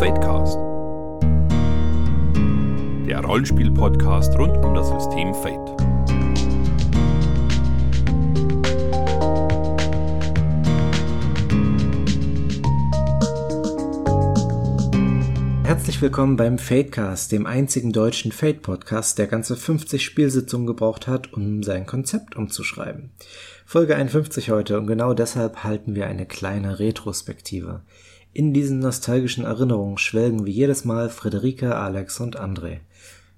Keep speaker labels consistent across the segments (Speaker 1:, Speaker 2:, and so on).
Speaker 1: Fadecast. Der Rollenspiel-Podcast rund um das System Fate.
Speaker 2: Herzlich willkommen beim Fadecast, dem einzigen deutschen Fade-Podcast, der ganze 50 Spielsitzungen gebraucht hat, um sein Konzept umzuschreiben. Folge 51 heute und genau deshalb halten wir eine kleine Retrospektive. In diesen nostalgischen Erinnerungen schwelgen wie jedes Mal Friederike, Alex und André.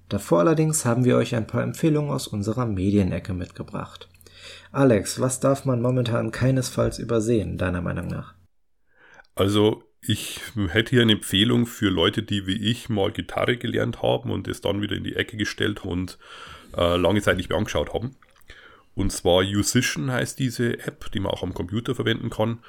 Speaker 2: Davor allerdings haben wir euch ein paar Empfehlungen aus unserer Medienecke mitgebracht. Alex, was darf man momentan keinesfalls übersehen, deiner Meinung nach?
Speaker 3: Also ich hätte hier eine Empfehlung für Leute, die wie ich mal Gitarre gelernt haben und es dann wieder in die Ecke gestellt und äh, lange Zeit nicht mehr angeschaut haben. Und zwar Musician heißt diese App, die man auch am Computer verwenden kann.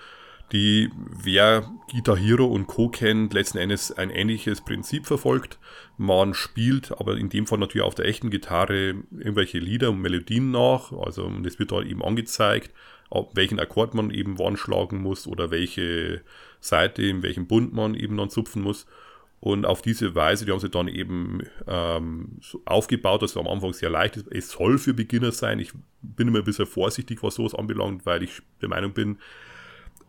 Speaker 3: Die, wer Guitar Hero und Co. kennt, letzten Endes ein ähnliches Prinzip verfolgt. Man spielt aber in dem Fall natürlich auf der echten Gitarre irgendwelche Lieder und Melodien nach. Also das wird da eben angezeigt, welchen Akkord man eben wann schlagen muss oder welche Seite, in welchem Bund man eben dann zupfen muss. Und auf diese Weise, die haben sie dann eben ähm, so aufgebaut, dass es am Anfang sehr leicht ist. Es soll für Beginner sein. Ich bin immer ein bisschen vorsichtig, was sowas anbelangt, weil ich der Meinung bin,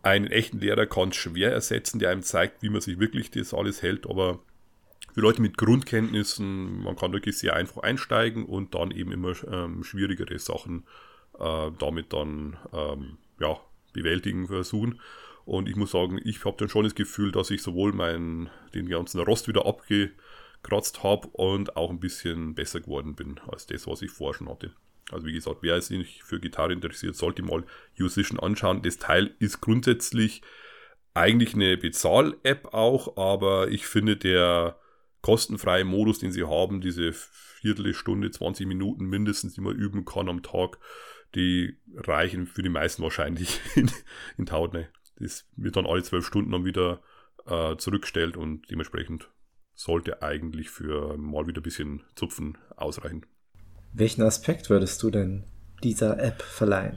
Speaker 3: einen echten Lehrer kann es schwer ersetzen, der einem zeigt, wie man sich wirklich das alles hält. Aber für Leute mit Grundkenntnissen, man kann wirklich sehr einfach einsteigen und dann eben immer ähm, schwierigere Sachen äh, damit dann ähm, ja, bewältigen versuchen. Und ich muss sagen, ich habe dann schon das Gefühl, dass ich sowohl meinen, den ganzen Rost wieder abgekratzt habe und auch ein bisschen besser geworden bin als das, was ich vorher schon hatte. Also wie gesagt, wer sich für Gitarre interessiert, sollte mal Musician anschauen. Das Teil ist grundsätzlich eigentlich eine Bezahl-App auch, aber ich finde der kostenfreie Modus, den sie haben, diese Viertelstunde, 20 Minuten mindestens, die man üben kann am Tag, die reichen für die meisten wahrscheinlich in, in Tautne. Das wird dann alle zwölf Stunden dann wieder äh, zurückgestellt und dementsprechend sollte eigentlich für mal wieder ein bisschen Zupfen ausreichen.
Speaker 2: Welchen Aspekt würdest du denn dieser App verleihen?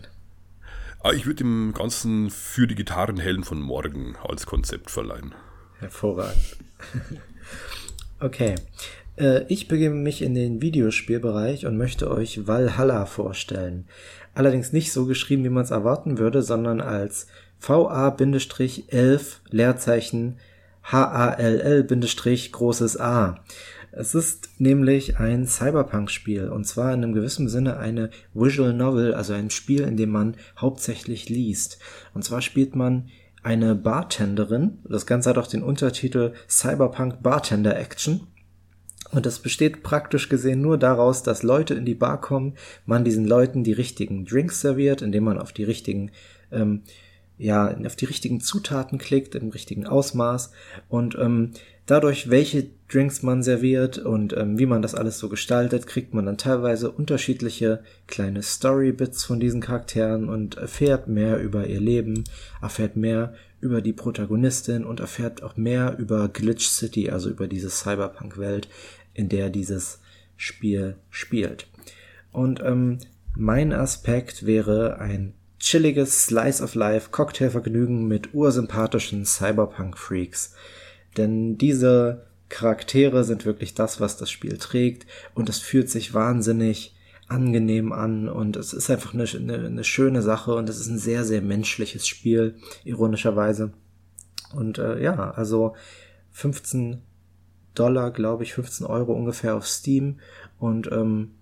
Speaker 3: Ah, ich würde dem Ganzen für die Gitarrenhelden von morgen als Konzept verleihen.
Speaker 2: Hervorragend. okay. Äh, ich begebe mich in den Videospielbereich und möchte euch Valhalla vorstellen. Allerdings nicht so geschrieben, wie man es erwarten würde, sondern als VA-11 Leerzeichen HALL- großes A. Es ist nämlich ein Cyberpunk-Spiel und zwar in einem gewissen Sinne eine Visual Novel, also ein Spiel, in dem man hauptsächlich liest. Und zwar spielt man eine Bartenderin. Das Ganze hat auch den Untertitel Cyberpunk Bartender Action. Und das besteht praktisch gesehen nur daraus, dass Leute in die Bar kommen, man diesen Leuten die richtigen Drinks serviert, indem man auf die richtigen ähm, ja, auf die richtigen Zutaten klickt, im richtigen Ausmaß und ähm, dadurch, welche Drinks man serviert und ähm, wie man das alles so gestaltet, kriegt man dann teilweise unterschiedliche kleine Story-Bits von diesen Charakteren und erfährt mehr über ihr Leben, erfährt mehr über die Protagonistin und erfährt auch mehr über Glitch City, also über diese Cyberpunk-Welt, in der dieses Spiel spielt. Und ähm, mein Aspekt wäre ein chilliges Slice of Life Cocktailvergnügen mit ursympathischen Cyberpunk-Freaks. Denn diese Charaktere sind wirklich das, was das Spiel trägt. Und es fühlt sich wahnsinnig angenehm an. Und es ist einfach eine, eine, eine schöne Sache. Und es ist ein sehr, sehr menschliches Spiel, ironischerweise. Und äh, ja, also 15 Dollar, glaube ich, 15 Euro ungefähr auf Steam. Und ähm,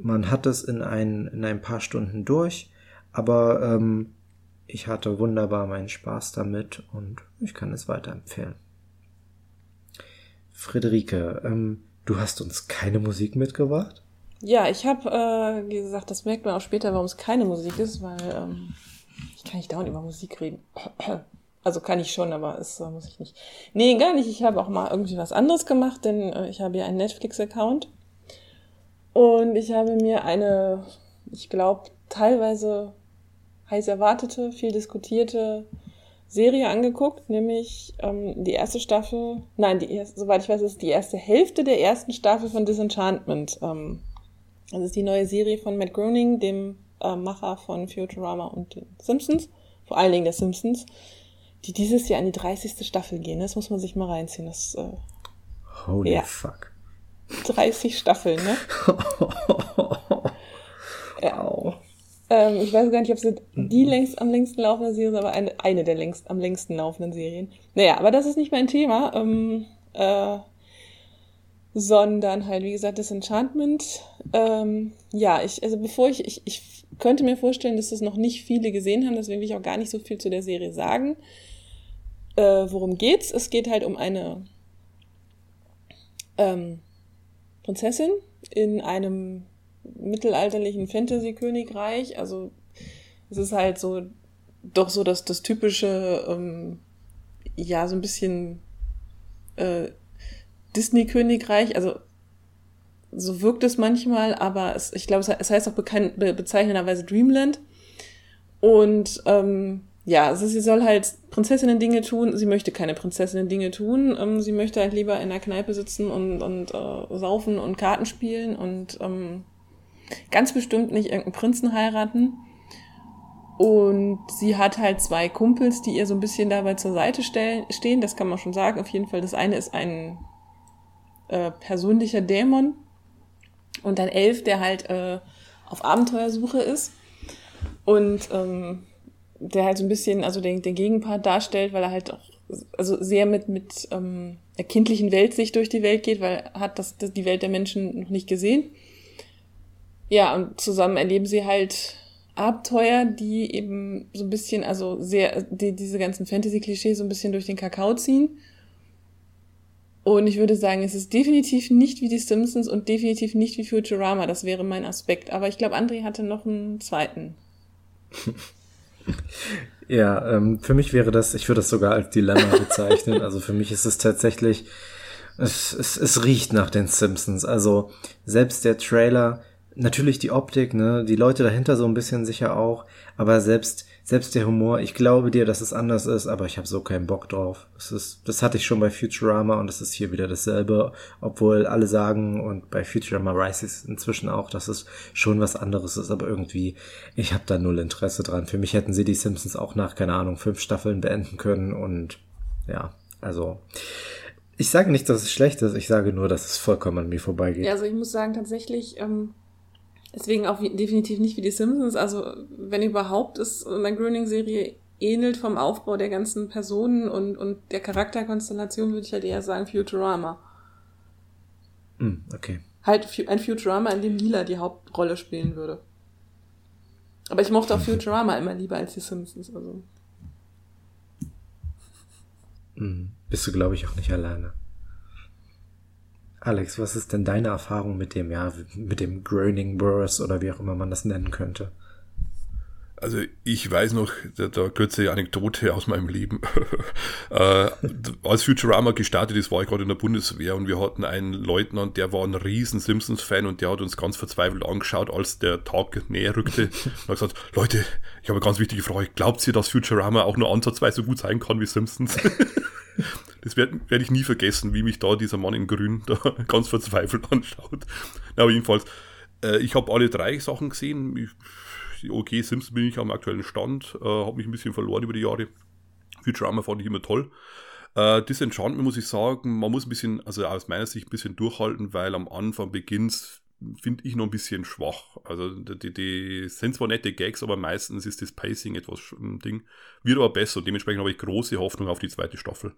Speaker 2: man hat es in ein, in ein paar Stunden durch aber ähm, ich hatte wunderbar meinen Spaß damit und ich kann es weiterempfehlen. Friederike, ähm, du hast uns keine Musik mitgebracht?
Speaker 4: Ja, ich habe äh, gesagt, das merkt man auch später, warum es keine Musik ist, weil ähm, ich kann nicht dauernd über Musik reden. Also kann ich schon, aber es äh, muss ich nicht. Nee, gar nicht. Ich habe auch mal irgendwie was anderes gemacht, denn äh, ich habe ja einen Netflix-Account. Und ich habe mir eine, ich glaube, teilweise heiß erwartete, viel diskutierte Serie angeguckt, nämlich ähm, die erste Staffel, nein, die erste, soweit ich weiß, ist die erste Hälfte der ersten Staffel von Disenchantment. Ähm, das ist die neue Serie von Matt Groening, dem äh, Macher von Futurama und den Simpsons, vor allen Dingen der Simpsons. die dieses Jahr in die 30. Staffel gehen. Das muss man sich mal reinziehen. Das, äh,
Speaker 2: Holy
Speaker 4: Ja.
Speaker 2: fuck.
Speaker 4: 30 Staffeln, ne? ja.
Speaker 2: Au.
Speaker 4: Ähm, ich weiß gar nicht, ob sie
Speaker 2: Mhm.
Speaker 4: die längst am längsten laufende Serie ist, aber eine, eine der längst, am längsten laufenden Serien. Naja, aber das ist nicht mein Thema. Ähm, äh, sondern halt, wie gesagt, Disenchantment. Ähm, ja, ich, also bevor ich, ich, ich könnte mir vorstellen, dass das noch nicht viele gesehen haben, deswegen will ich auch gar nicht so viel zu der Serie sagen. Äh, worum geht's? Es geht halt um eine ähm, Prinzessin in einem mittelalterlichen Fantasy-Königreich. Also es ist halt so doch so dass das typische, ähm, ja, so ein bisschen äh, Disney-Königreich. Also so wirkt es manchmal, aber es, ich glaube, es, heißt auch bekannt, be, bezeichnenderweise Dreamland. Und ähm, ja, also sie soll halt Prinzessinnen Dinge tun. Sie möchte keine Prinzessinnen Dinge tun. Ähm, sie möchte halt lieber in der Kneipe sitzen und, und äh, saufen und Karten spielen und ähm, ganz bestimmt nicht irgendeinen Prinzen heiraten. Und sie hat halt zwei Kumpels, die ihr so ein bisschen dabei zur Seite stehen. Das kann man schon sagen. Auf jeden Fall, das eine ist ein äh, persönlicher Dämon und ein Elf, der halt äh, auf Abenteuersuche ist. Und ähm, der halt so ein bisschen, also den, den Gegenpart darstellt, weil er halt auch also sehr mit, mit ähm, der kindlichen Weltsicht durch die Welt geht, weil er hat das, das, die Welt der Menschen noch nicht gesehen. Ja, und zusammen erleben sie halt Abenteuer, die eben so ein bisschen, also sehr, die, diese ganzen Fantasy-Klischees so ein bisschen durch den Kakao ziehen. Und ich würde sagen, es ist definitiv nicht wie die Simpsons und definitiv nicht wie Futurama. Das wäre mein Aspekt. Aber ich glaube, André hatte noch einen zweiten.
Speaker 2: Ja, ähm, für mich wäre das, ich würde das sogar als Dilemma bezeichnen. Also für mich ist es tatsächlich, es, es, es riecht nach den Simpsons. Also selbst der Trailer, natürlich die Optik, ne, die Leute dahinter so ein bisschen sicher auch, aber selbst selbst der Humor, ich glaube dir, dass es anders ist, aber ich habe so keinen Bock drauf. Es ist, das hatte ich schon bei Futurama und es ist hier wieder dasselbe, obwohl alle sagen und bei Futurama Rises inzwischen auch, dass es schon was anderes ist, aber irgendwie, ich habe da null Interesse dran. Für mich hätten sie die Simpsons auch nach, keine Ahnung, fünf Staffeln beenden können und ja, also ich sage nicht, dass es schlecht ist, ich sage nur, dass es vollkommen an mir vorbeigeht.
Speaker 4: Ja, also ich muss sagen, tatsächlich, ähm, deswegen auch definitiv nicht wie die Simpsons. Also, wenn überhaupt, ist eine Groening-Serie ähnelt vom Aufbau der ganzen Personen und, und der Charakterkonstellation, würde ich halt eher sagen Futurama.
Speaker 2: Hm, okay.
Speaker 4: Halt ein Futurama, in dem Lila die Hauptrolle spielen würde. Aber ich mochte auch Futurama immer lieber als die Simpsons. Also.
Speaker 2: Hm, bist du, glaube ich, auch nicht alleine. Alex, was ist denn deine Erfahrung mit dem, ja, mit dem Groening Burrs oder wie auch immer man das nennen könnte?
Speaker 3: Also ich weiß noch, da, da kurze Anekdote aus meinem Leben. äh, als Futurama gestartet ist, war ich gerade in der Bundeswehr und wir hatten einen Leutnant, der war ein riesen Simpsons-Fan und der hat uns ganz verzweifelt angeschaut, als der Tag näher rückte und hat gesagt, Leute, ich habe eine ganz wichtige Frage, glaubt ihr, dass Futurama auch nur ansatzweise so gut sein kann wie Simpsons? Das werde werd ich nie vergessen, wie mich da dieser Mann in Grün da ganz verzweifelt anschaut. Na, aber jedenfalls, äh, ich habe alle drei Sachen gesehen. Ich, okay, Simpsons bin ich am aktuellen Stand, äh, habe mich ein bisschen verloren über die Jahre. Futurama fand ich immer toll. Äh, Disenchantment muss ich sagen, man muss ein bisschen, also aus meiner Sicht ein bisschen durchhalten, weil am Anfang beginnt finde ich noch ein bisschen schwach. Also die, die sind zwar nette Gags, aber meistens ist das Pacing etwas ein Ding. Wird aber besser. Dementsprechend habe ich große Hoffnung auf die zweite Staffel.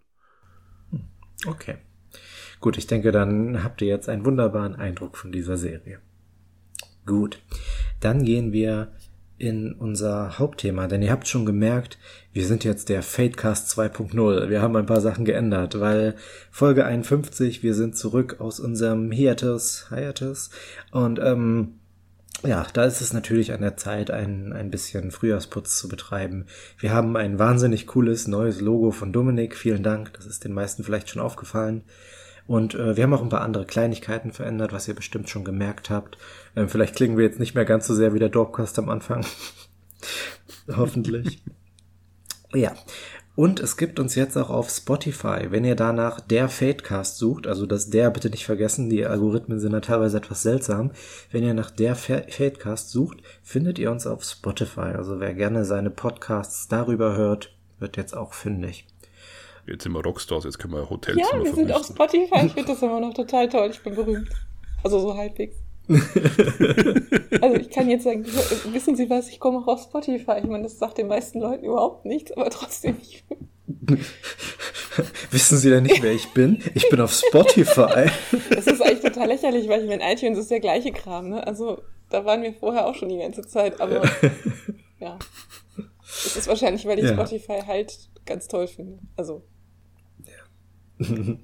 Speaker 2: Okay. Gut, ich denke, dann habt ihr jetzt einen wunderbaren Eindruck von dieser Serie. Gut. Dann gehen wir in unser Hauptthema, denn ihr habt schon gemerkt, wir sind jetzt der Fatecast 2.0. Wir haben ein paar Sachen geändert, weil Folge 51, wir sind zurück aus unserem Hiatus, Hiatus und ähm, ja, da ist es natürlich an der Zeit, ein, ein bisschen Frühjahrsputz zu betreiben. Wir haben ein wahnsinnig cooles neues Logo von Dominik. Vielen Dank, das ist den meisten vielleicht schon aufgefallen. Und äh, wir haben auch ein paar andere Kleinigkeiten verändert, was ihr bestimmt schon gemerkt habt. Ähm, vielleicht klingen wir jetzt nicht mehr ganz so sehr wie der Dorpcast am Anfang. Hoffentlich. Ja. Und es gibt uns jetzt auch auf Spotify, wenn ihr danach der Fadecast sucht, also das der bitte nicht vergessen, die Algorithmen sind da teilweise etwas seltsam. Wenn ihr nach der Fadecast sucht, findet ihr uns auf Spotify. Also wer gerne seine Podcasts darüber hört, wird jetzt auch fündig.
Speaker 3: Jetzt sind wir Rockstars, jetzt können wir Hotels
Speaker 4: Ja, wir sind auf Spotify. Ich finde das immer noch total toll. Ich bin berühmt. Also so halbwegs. also ich kann jetzt sagen, wissen Sie was, ich komme auch auf Spotify. Ich meine, das sagt den meisten Leuten überhaupt nichts, aber trotzdem.
Speaker 2: wissen Sie denn nicht, wer ich bin? Ich bin auf Spotify.
Speaker 4: das ist eigentlich total lächerlich, weil ich meine, iTunes ist der gleiche Kram, ne? Also da waren wir vorher auch schon die ganze Zeit, aber ja. Das ist wahrscheinlich, weil ich ja. Spotify halt ganz toll finde. Also.
Speaker 2: Ja.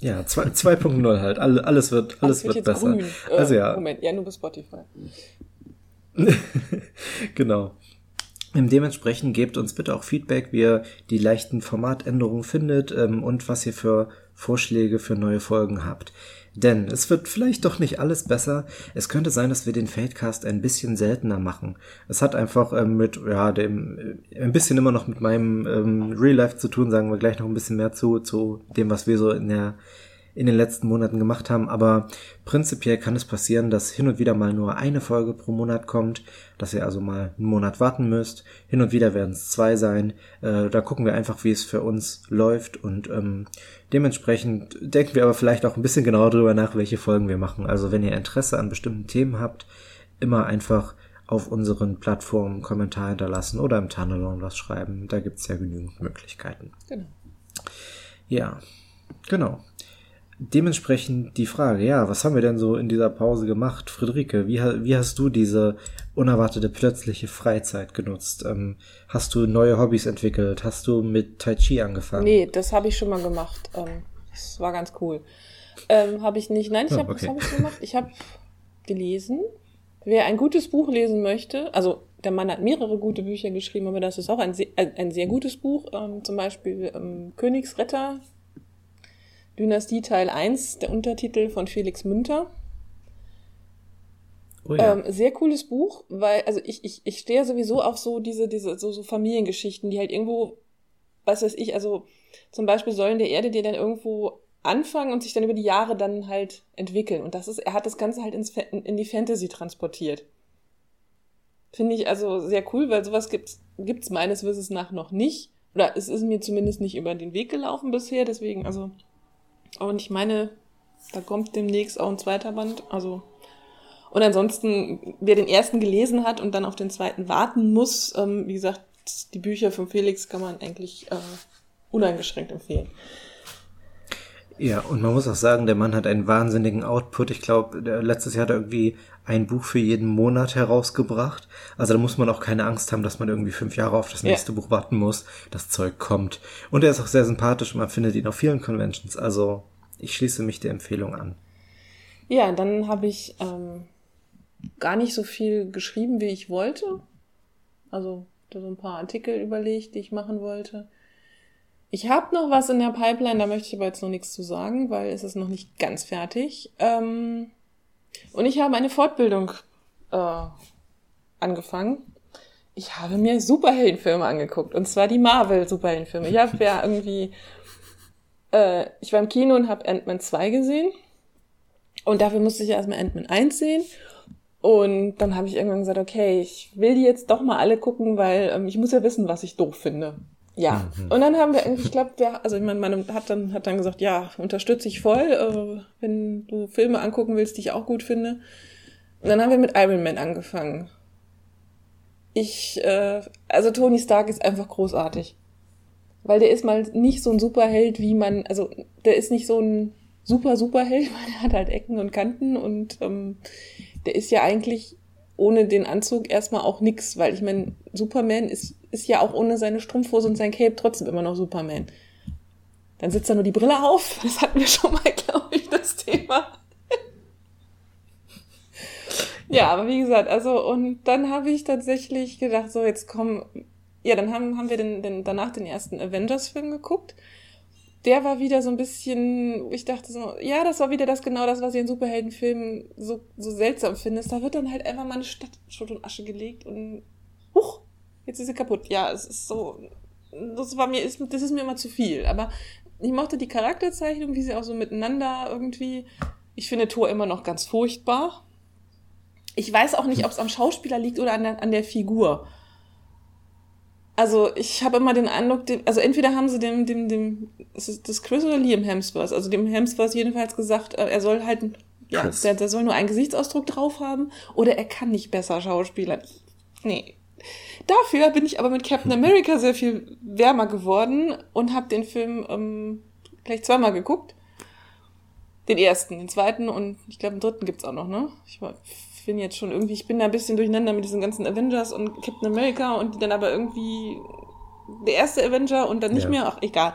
Speaker 2: Ja, 2.0 halt. Alles wird, alles wird, besser. Grün.
Speaker 4: Äh, also ja. Moment, ja, nur bei Spotify.
Speaker 2: genau. Dementsprechend gebt uns bitte auch Feedback, wie ihr die leichten Formatänderungen findet ähm, und was ihr für Vorschläge für neue Folgen habt. Denn es wird vielleicht doch nicht alles besser. Es könnte sein, dass wir den Fadecast ein bisschen seltener machen. Es hat einfach ähm, mit, ja, dem, äh, ein bisschen immer noch mit meinem ähm, Real Life zu tun, sagen wir gleich noch ein bisschen mehr zu, zu dem, was wir so in der in den letzten Monaten gemacht haben, aber prinzipiell kann es passieren, dass hin und wieder mal nur eine Folge pro Monat kommt, dass ihr also mal einen Monat warten müsst. Hin und wieder werden es zwei sein. Äh, da gucken wir einfach, wie es für uns läuft und ähm, dementsprechend denken wir aber vielleicht auch ein bisschen genauer darüber nach, welche Folgen wir machen. Also wenn ihr Interesse an bestimmten Themen habt, immer einfach auf unseren Plattformen Kommentar hinterlassen oder im Tunnelon was schreiben. Da gibt's ja genügend Möglichkeiten. Genau. Ja, genau. Dementsprechend die Frage, ja, was haben wir denn so in dieser Pause gemacht? Friederike, wie, wie hast du diese unerwartete plötzliche Freizeit genutzt? Ähm, hast du neue Hobbys entwickelt? Hast du mit Tai Chi angefangen?
Speaker 4: Nee, das habe ich schon mal gemacht. Ähm, das war ganz cool. Ähm, habe ich nicht. Nein, ich oh, habe, okay. was habe ich gemacht? Ich habe gelesen. Wer ein gutes Buch lesen möchte, also der Mann hat mehrere gute Bücher geschrieben, aber das ist auch ein, sehr, ein sehr gutes Buch. Ähm, zum Beispiel ähm, Königsretter Dynastie Teil 1, der Untertitel von Felix Münter. Oh ja. ähm, sehr cooles Buch, weil, also ich, ich, ich stehe sowieso auf so diese, diese, so, so Familiengeschichten, die halt irgendwo, was weiß ich, also zum Beispiel Säulen der Erde, die dann irgendwo anfangen und sich dann über die Jahre dann halt entwickeln. Und das ist, er hat das Ganze halt ins, in die Fantasy transportiert. Finde ich also sehr cool, weil sowas gibt's, gibt's meines Wissens nach noch nicht. Oder es ist mir zumindest nicht über den Weg gelaufen bisher, deswegen, also und ich meine, da kommt demnächst auch ein zweiter Band. Also und ansonsten, wer den ersten gelesen hat und dann auf den zweiten warten muss, ähm, wie gesagt, die Bücher von Felix kann man eigentlich äh, uneingeschränkt empfehlen.
Speaker 2: Ja, und man muss auch sagen, der Mann hat einen wahnsinnigen Output. Ich glaube, letztes Jahr hat er irgendwie ein Buch für jeden Monat herausgebracht. Also da muss man auch keine Angst haben, dass man irgendwie fünf Jahre auf das nächste ja. Buch warten muss. Das Zeug kommt. Und er ist auch sehr sympathisch und man findet ihn auf vielen Conventions. Also ich schließe mich der Empfehlung an.
Speaker 4: Ja, dann habe ich ähm, gar nicht so viel geschrieben, wie ich wollte. Also so ein paar Artikel überlegt, die ich machen wollte. Ich habe noch was in der Pipeline, da möchte ich aber jetzt noch nichts zu sagen, weil es ist noch nicht ganz fertig. Ähm, und ich habe eine Fortbildung äh, angefangen. Ich habe mir Superheldenfilme angeguckt, und zwar die Marvel-Superheldenfilme. Ich habe ja irgendwie, äh, ich war im Kino und habe Ant-Man 2 gesehen. Und dafür musste ich erstmal Ant-Man 1 sehen. Und dann habe ich irgendwann gesagt, okay, ich will die jetzt doch mal alle gucken, weil ähm, ich muss ja wissen, was ich doof finde. Ja, mhm. und dann haben wir irgendwie, ich glaube, ja, also ich meine, man hat dann, hat dann gesagt, ja, unterstütze ich voll, äh, wenn du Filme angucken willst, die ich auch gut finde. Und dann haben wir mit Iron Man angefangen. Ich, äh, also Tony Stark ist einfach großartig. Weil der ist mal nicht so ein Superheld, wie man, also der ist nicht so ein super Superheld, weil der hat halt Ecken und Kanten und ähm, der ist ja eigentlich ohne den Anzug erstmal auch nix, weil ich meine, Superman ist ist ja auch ohne seine Strumpfhose und sein Cape trotzdem immer noch Superman. Dann sitzt er nur die Brille auf. Das hatten wir schon mal, glaube ich, das Thema. ja, aber wie gesagt, also, und dann habe ich tatsächlich gedacht, so, jetzt kommen, ja, dann haben, haben wir den, den, danach den ersten Avengers-Film geguckt. Der war wieder so ein bisschen, ich dachte so, ja, das war wieder das genau das, was ich in Superheldenfilmen so, so seltsam finde. Da wird dann halt einfach mal eine Stadt Schutt und Asche gelegt und, huch, jetzt ist sie kaputt. Ja, es ist so, das war mir, ist, das ist mir immer zu viel. Aber ich mochte die Charakterzeichnung, wie sie auch so miteinander irgendwie, ich finde Thor immer noch ganz furchtbar. Ich weiß auch nicht, ob es am Schauspieler liegt oder an der, an der Figur. Also ich habe immer den Eindruck, also entweder haben sie dem, dem, dem, ist das Chris oder Liam Hemsworth, also dem Hemsworth jedenfalls gesagt, äh, er soll halt, ja, der, der soll nur einen Gesichtsausdruck drauf haben oder er kann nicht besser schauspielern. Nee. Dafür bin ich aber mit Captain America sehr viel wärmer geworden und habe den Film ähm, gleich zweimal geguckt. Den ersten, den zweiten und ich glaube den dritten gibt's auch noch, ne? Ich bin jetzt schon irgendwie, ich bin da ein bisschen durcheinander mit diesen ganzen Avengers und Captain America und dann aber irgendwie der erste Avenger und dann nicht
Speaker 2: Ja.
Speaker 4: mehr, ach egal.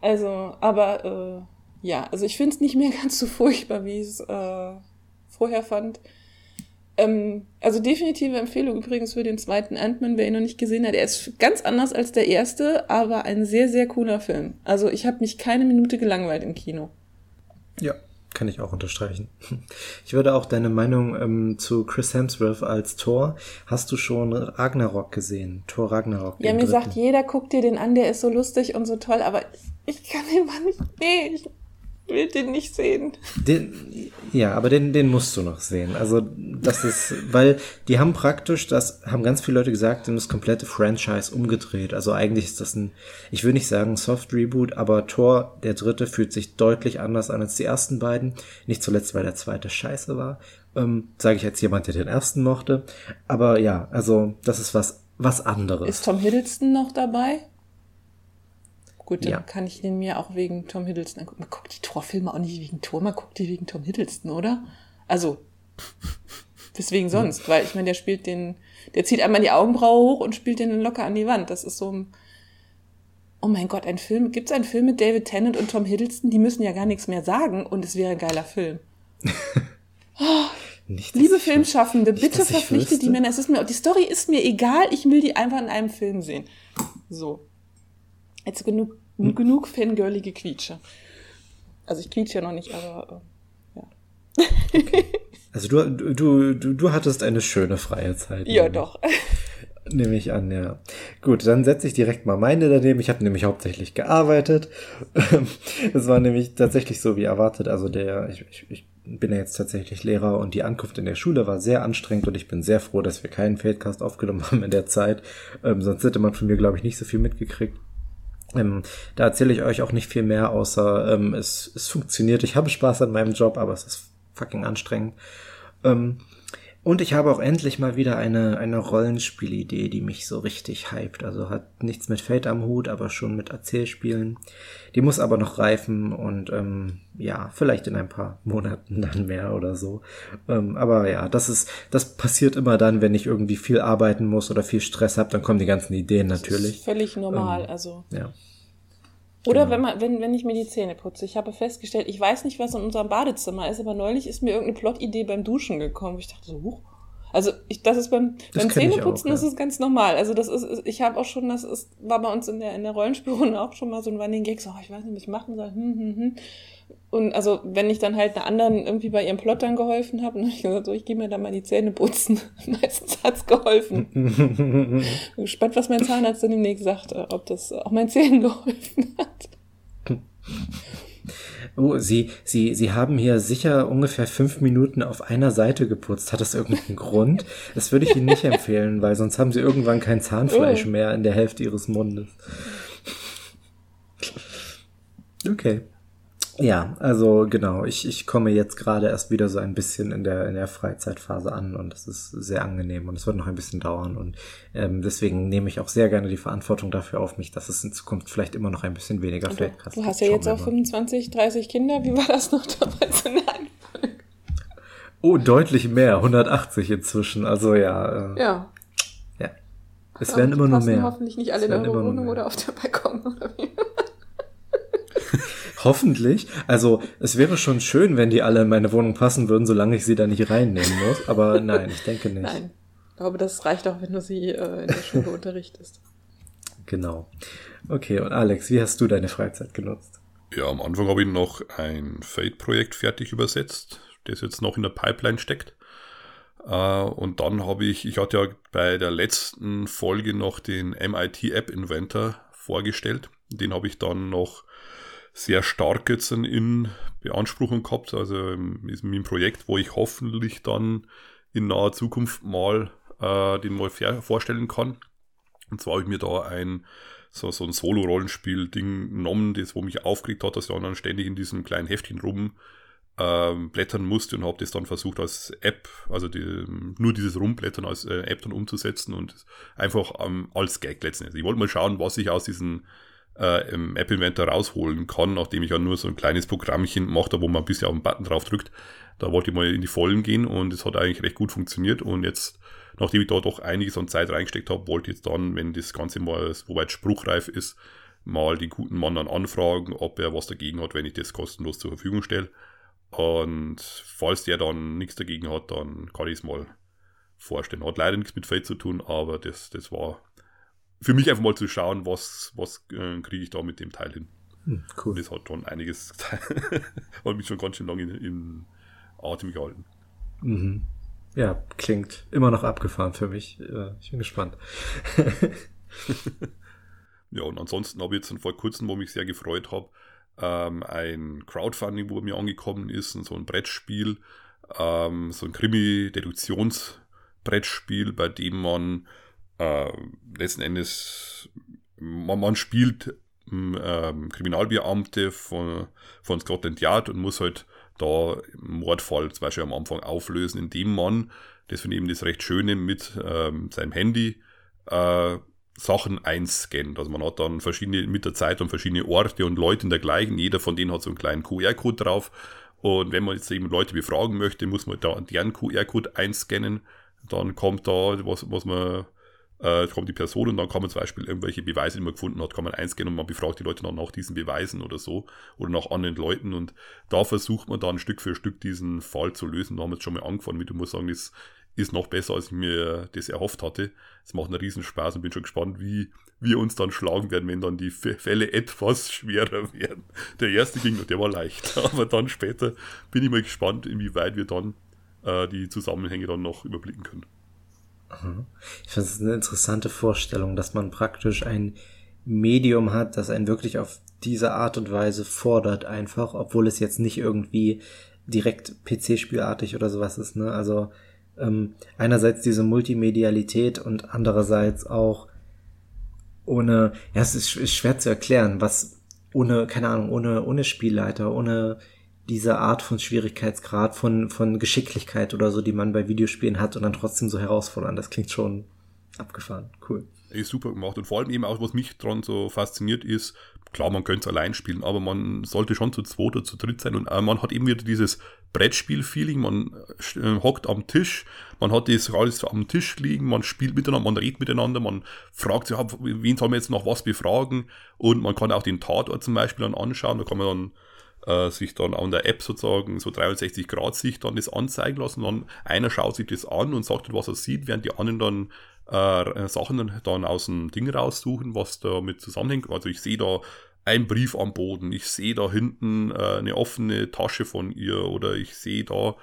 Speaker 4: Also, aber äh, ja, also ich finde es nicht mehr ganz so furchtbar, wie ich es äh, vorher fand. Ähm, also definitive Empfehlung übrigens für den zweiten Ant-Man, wer ihn noch nicht gesehen hat. Er ist ganz anders als der erste, aber ein sehr, sehr cooler Film. Also ich habe mich keine Minute gelangweilt im Kino.
Speaker 2: Ja, kann ich auch unterstreichen. Ich würde auch deine Meinung ähm, zu Chris Hemsworth als Thor. Hast du schon Ragnarok gesehen? Thor Ragnarok.
Speaker 4: Ja, mir
Speaker 2: dritten.
Speaker 4: sagt jeder, guck dir den an, der ist so lustig und so toll, aber ich kann den mal nicht, nee, ich will den nicht sehen.
Speaker 2: Den, ja, aber den, den musst du noch sehen. Also, das ist, weil die haben praktisch, das haben ganz viele Leute gesagt, die haben das komplette Franchise umgedreht. Also eigentlich ist das ein, ich will nicht sagen Soft Reboot, aber Thor, der dritte, fühlt sich deutlich anders an als die ersten beiden. Nicht zuletzt, weil der zweite scheiße war. Ähm, Sage ich als jemand, der den ersten mochte. Aber ja, also, das ist was, was anderes.
Speaker 4: Ist Tom Hiddleston noch dabei? Gut, dann
Speaker 2: Ja.
Speaker 4: kann ich den mir auch wegen Tom Hiddleston angucken. Man guckt die Torfilme auch nicht wegen Tor, man guckt die wegen Tom Hiddleston, oder? Also, weswegen sonst? Weil ich meine, der spielt den, der zieht einmal die Augenbraue hoch und spielt den locker an die Wand. Das ist so ein, oh mein Gott, ein Film, gibt's einen Film mit David Tennant und Tom Hiddleston? Die müssen ja gar nichts mehr sagen und es wäre ein geiler Film.
Speaker 2: Nicht, dass
Speaker 4: Liebe Filmschaffende,
Speaker 2: Nicht,
Speaker 4: bitte verpflichtet die. Männer. Es ist mir, die Story ist mir egal, ich will die einfach in einem Film sehen. So. Jetzt genug,
Speaker 2: Hm.
Speaker 4: genug fangirlige Quietsche. Also ich quietsche ja noch nicht, aber äh, ja.
Speaker 2: Also du, du, du, du hattest eine schöne freie Zeit.
Speaker 4: Ja,
Speaker 2: nämlich.
Speaker 4: doch.
Speaker 2: Nehme ich an, ja. Gut, dann setze ich direkt mal meine daneben. Ich habe nämlich hauptsächlich gearbeitet. Es war nämlich tatsächlich so wie erwartet. Also der, ich, ich, ich bin ja jetzt tatsächlich Lehrer und die Ankunft in der Schule war sehr anstrengend und ich bin sehr froh, dass wir keinen Feldcast aufgenommen haben in der Zeit. Ähm, sonst hätte man von mir, glaube ich, nicht so viel mitgekriegt. Ähm, da erzähle ich euch auch nicht viel mehr, außer ähm, es, es funktioniert. Ich habe Spaß an meinem Job, aber es ist fucking anstrengend. Ähm, und ich habe auch endlich mal wieder eine, eine Rollenspielidee, die mich so richtig hypt. Also hat nichts mit Fate am Hut, aber schon mit Erzählspielen. Die muss aber noch reifen und ähm, ja, vielleicht in ein paar Monaten dann mehr oder so. Ähm, aber ja, das ist, das passiert immer dann, wenn ich irgendwie viel arbeiten muss oder viel Stress habe, dann kommen die ganzen Ideen
Speaker 4: Das
Speaker 2: natürlich.
Speaker 4: ist völlig normal.
Speaker 2: Ähm,
Speaker 4: also.
Speaker 2: Ja.
Speaker 4: Oder
Speaker 2: genau.
Speaker 4: wenn man, wenn, wenn ich mir die Zähne putze. Ich habe festgestellt, ich weiß nicht, was in unserem Badezimmer ist, aber neulich ist mir irgendeine Plotidee beim Duschen gekommen. Ich dachte so, huch. Also ich, das ist beim,
Speaker 2: Das
Speaker 4: beim Zähneputzen
Speaker 2: auch,
Speaker 4: das
Speaker 2: ja.
Speaker 4: ist ganz normal. Also das ist, ich habe auch schon, das ist, war bei uns in der, in der Rollenspielrunde auch schon mal so ein Running Gag, so, oh, ich weiß nicht, was ich machen soll. Hm, hm, hm. Und also wenn ich dann halt einer anderen irgendwie bei ihrem Plottern geholfen habe, dann habe ich gesagt, so, ich gehe mir da mal die Zähne putzen. Meistens hat's geholfen. Bin gespannt, was mein Zahnarzt dann demnächst sagt, äh, ob das auch meinen Zähnen geholfen hat.
Speaker 2: Oh, Sie, Sie, Sie haben hier sicher ungefähr fünf Minuten auf einer Seite geputzt. Hat das irgendeinen Grund? Das würde ich Ihnen nicht empfehlen, weil sonst haben Sie irgendwann kein Zahnfleisch
Speaker 4: Oh.
Speaker 2: mehr in der Hälfte Ihres Mundes. Okay. Ja, also genau, ich, ich komme jetzt gerade erst wieder so ein bisschen in der, in der Freizeitphase an und das ist sehr angenehm und es wird noch ein bisschen dauern und ähm, deswegen nehme ich auch sehr gerne die Verantwortung dafür auf mich, dass es in Zukunft vielleicht immer noch ein bisschen weniger
Speaker 4: Du,
Speaker 2: Feldkast
Speaker 4: du hast ja jetzt auch
Speaker 2: mal.
Speaker 4: 25, 30 Kinder. Wie war das noch damals in der Reihenfolge?
Speaker 2: Oh, deutlich mehr, 180 inzwischen. Also ja, äh,
Speaker 4: Ja.
Speaker 2: ja. Es werden immer nur mehr.
Speaker 4: hoffentlich nicht alle in
Speaker 2: nur
Speaker 4: Wohnung oder auf der Balkon oder wie.
Speaker 2: Hoffentlich. Also es wäre schon schön, wenn die alle in meine Wohnung passen würden, solange ich sie da nicht reinnehmen muss. Aber nein, ich denke nicht.
Speaker 4: Nein. Ich glaube, das reicht auch, wenn du sie äh, in der Schule unterrichtest.
Speaker 2: Genau. Okay, und Alex, wie hast du deine Freizeit genutzt?
Speaker 3: Ja, am Anfang habe ich noch ein Fate-Projekt fertig übersetzt, das jetzt noch in der Pipeline steckt. Äh, und dann habe ich, ich hatte ja bei der letzten Folge noch den MIT App Inventor vorgestellt. Den habe ich dann noch sehr stark jetzt in Beanspruchung gehabt. Also ist ein Projekt, wo ich hoffentlich dann in naher Zukunft mal äh, den mal vorstellen kann. Und zwar habe ich mir da ein so, so ein Solo-Rollenspiel-Ding genommen, das wo mich aufgeregt hat, dass ich dann ständig in diesem kleinen Heftchen rum ähm, blättern musste und habe das dann versucht als App, also die, nur dieses Rumblättern als äh, App dann umzusetzen und einfach ähm, als Gag letztendlich. Ich wollte mal schauen, was ich aus diesem äh, im App Inventor rausholen kann, nachdem ich ja nur so ein kleines Programmchen mache, da wo man ein bisschen auf den Button drauf drückt. Da wollte ich mal in die Vollen gehen und es hat eigentlich recht gut funktioniert und jetzt, nachdem ich da doch einiges an Zeit reingesteckt habe, wollte ich jetzt dann, wenn das Ganze mal soweit spruchreif ist, mal den guten Mann dann anfragen, ob er was dagegen hat, wenn ich das kostenlos zur Verfügung stelle. Und falls der dann nichts dagegen hat, dann kann ich es mal vorstellen. Hat leider nichts mit Fate zu tun, aber das, das war für mich einfach mal zu schauen, was, was äh, kriege ich da mit dem Teil hin. Hm, cool. Und das hat schon einiges, hat mich schon ganz schön lange in, in Atem gehalten.
Speaker 2: Mhm. Ja, klingt immer noch abgefahren für mich. Ich bin gespannt.
Speaker 3: ja, und ansonsten habe ich jetzt vor kurzem, wo mich sehr gefreut habe, ähm, ein Crowdfunding, wo mir angekommen ist, so ein Brettspiel, ähm, so ein Krimi-Deduktionsbrettspiel, bei dem man äh, letzten Endes, man, man spielt ähm, Kriminalbeamte von, von Scotland Yard und muss halt da einen Mordfall zum Beispiel am Anfang auflösen, indem man, das finde ich eben das recht Schöne, mit ähm, seinem Handy äh, Sachen einscannt. Also man hat dann verschiedene, mit der Zeit und verschiedene Orte und Leute in der. Jeder von denen hat so einen kleinen QR-Code drauf. Und wenn man jetzt eben Leute befragen möchte, muss man da deren QR-Code einscannen. Dann kommt da, was, was man, äh, kommt die Person und dann kann man zum Beispiel irgendwelche Beweise, die man gefunden hat, kann man einscannen und man befragt die Leute dann nach diesen Beweisen oder so oder nach anderen Leuten und da versucht man dann Stück für Stück diesen Fall zu lösen. Da haben wir jetzt schon mal angefangen mit, ich muss sagen, das ist noch besser, als ich mir das erhofft hatte. Es macht einen riesen Spaß und bin schon gespannt, wie wir uns dann schlagen werden, wenn dann die Fälle etwas schwerer werden. Der erste ging, der war leicht, aber dann später bin ich mal gespannt, inwieweit wir dann äh, die Zusammenhänge dann noch überblicken können.
Speaker 2: Ich finde es eine interessante Vorstellung, dass man praktisch ein Medium hat, das einen wirklich auf diese Art und Weise fordert einfach, obwohl es jetzt nicht irgendwie direkt PC-spielartig oder sowas ist, ne? Also ähm, einerseits diese Multimedialität und andererseits auch ohne, ja, es ist, ist schwer zu erklären, was ohne, keine Ahnung, ohne, ohne Spielleiter, ohne diese Art von Schwierigkeitsgrad, von, von Geschicklichkeit oder so, die man bei Videospielen hat und dann trotzdem so herausfordern. Das klingt schon abgefahren. Cool.
Speaker 3: Ist super gemacht. Und vor allem eben auch, was mich dran so fasziniert ist, klar, man könnte es allein spielen, aber man sollte schon zu zweit oder zu dritt sein. Und äh, man hat eben wieder dieses Brettspiel-Feeling, man äh, hockt am Tisch, man hat das alles am Tisch liegen, man spielt miteinander, man redet miteinander, man fragt sich, wen soll man jetzt noch was befragen und man kann auch den Tatort zum Beispiel dann anschauen, da kann man dann äh, sich dann an der App sozusagen so 360 Grad sich dann das anzeigen lassen, dann einer schaut sich das an und sagt, was er sieht, während die anderen dann äh, Sachen dann aus dem Ding raussuchen, was damit zusammenhängt. Also ich sehe da ein Brief am Boden, ich sehe da hinten äh, eine offene Tasche von ihr oder ich sehe da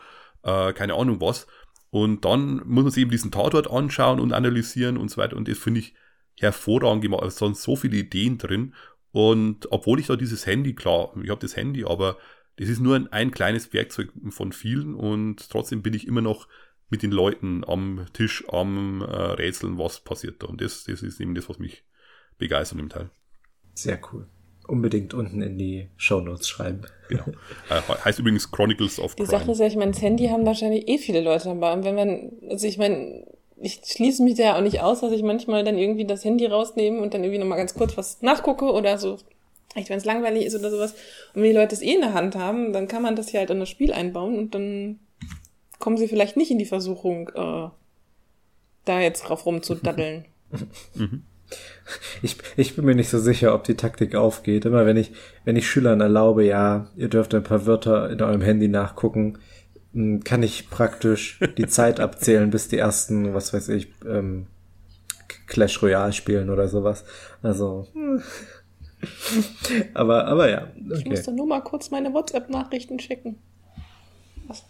Speaker 3: äh, keine Ahnung was. Und dann muss man sich eben diesen Tatort anschauen und analysieren und so weiter. Und das finde ich hervorragend gemacht. Es sind so viele Ideen drin. Und obwohl ich da dieses Handy, klar, ich habe das Handy, aber das ist nur ein, ein kleines Werkzeug von vielen und trotzdem bin ich immer noch mit den Leuten am Tisch am äh, Rätseln, was passiert da. Und das, das ist eben das, was mich begeistert im Teil.
Speaker 2: Sehr cool. Unbedingt unten in die Show Notes schreiben.
Speaker 3: Genau. Äh, heißt übrigens Chronicles of
Speaker 4: Die Crime. Sache ist ja, ich meine, das Handy haben wahrscheinlich eh viele Leute dabei. Und wenn man, also ich meine, ich schließe mich da ja auch nicht aus, dass ich manchmal dann irgendwie das Handy rausnehme und dann irgendwie nochmal ganz kurz was nachgucke oder so, echt wenn es langweilig ist oder sowas. Und wenn die Leute es eh in der Hand haben, dann kann man das ja halt in das Spiel einbauen und dann kommen sie vielleicht nicht in die Versuchung, äh, da jetzt drauf rumzudaddeln.
Speaker 2: mhm. Ich, ich bin mir nicht so sicher, ob die Taktik aufgeht. Immer wenn ich, wenn ich Schülern erlaube, ja, ihr dürft ein paar Wörter in eurem Handy nachgucken, kann ich praktisch die Zeit abzählen, bis die ersten, was weiß ich, ähm, Clash Royale spielen oder sowas. Also. aber, aber ja.
Speaker 4: Okay. Ich musste nur mal kurz meine WhatsApp-Nachrichten schicken.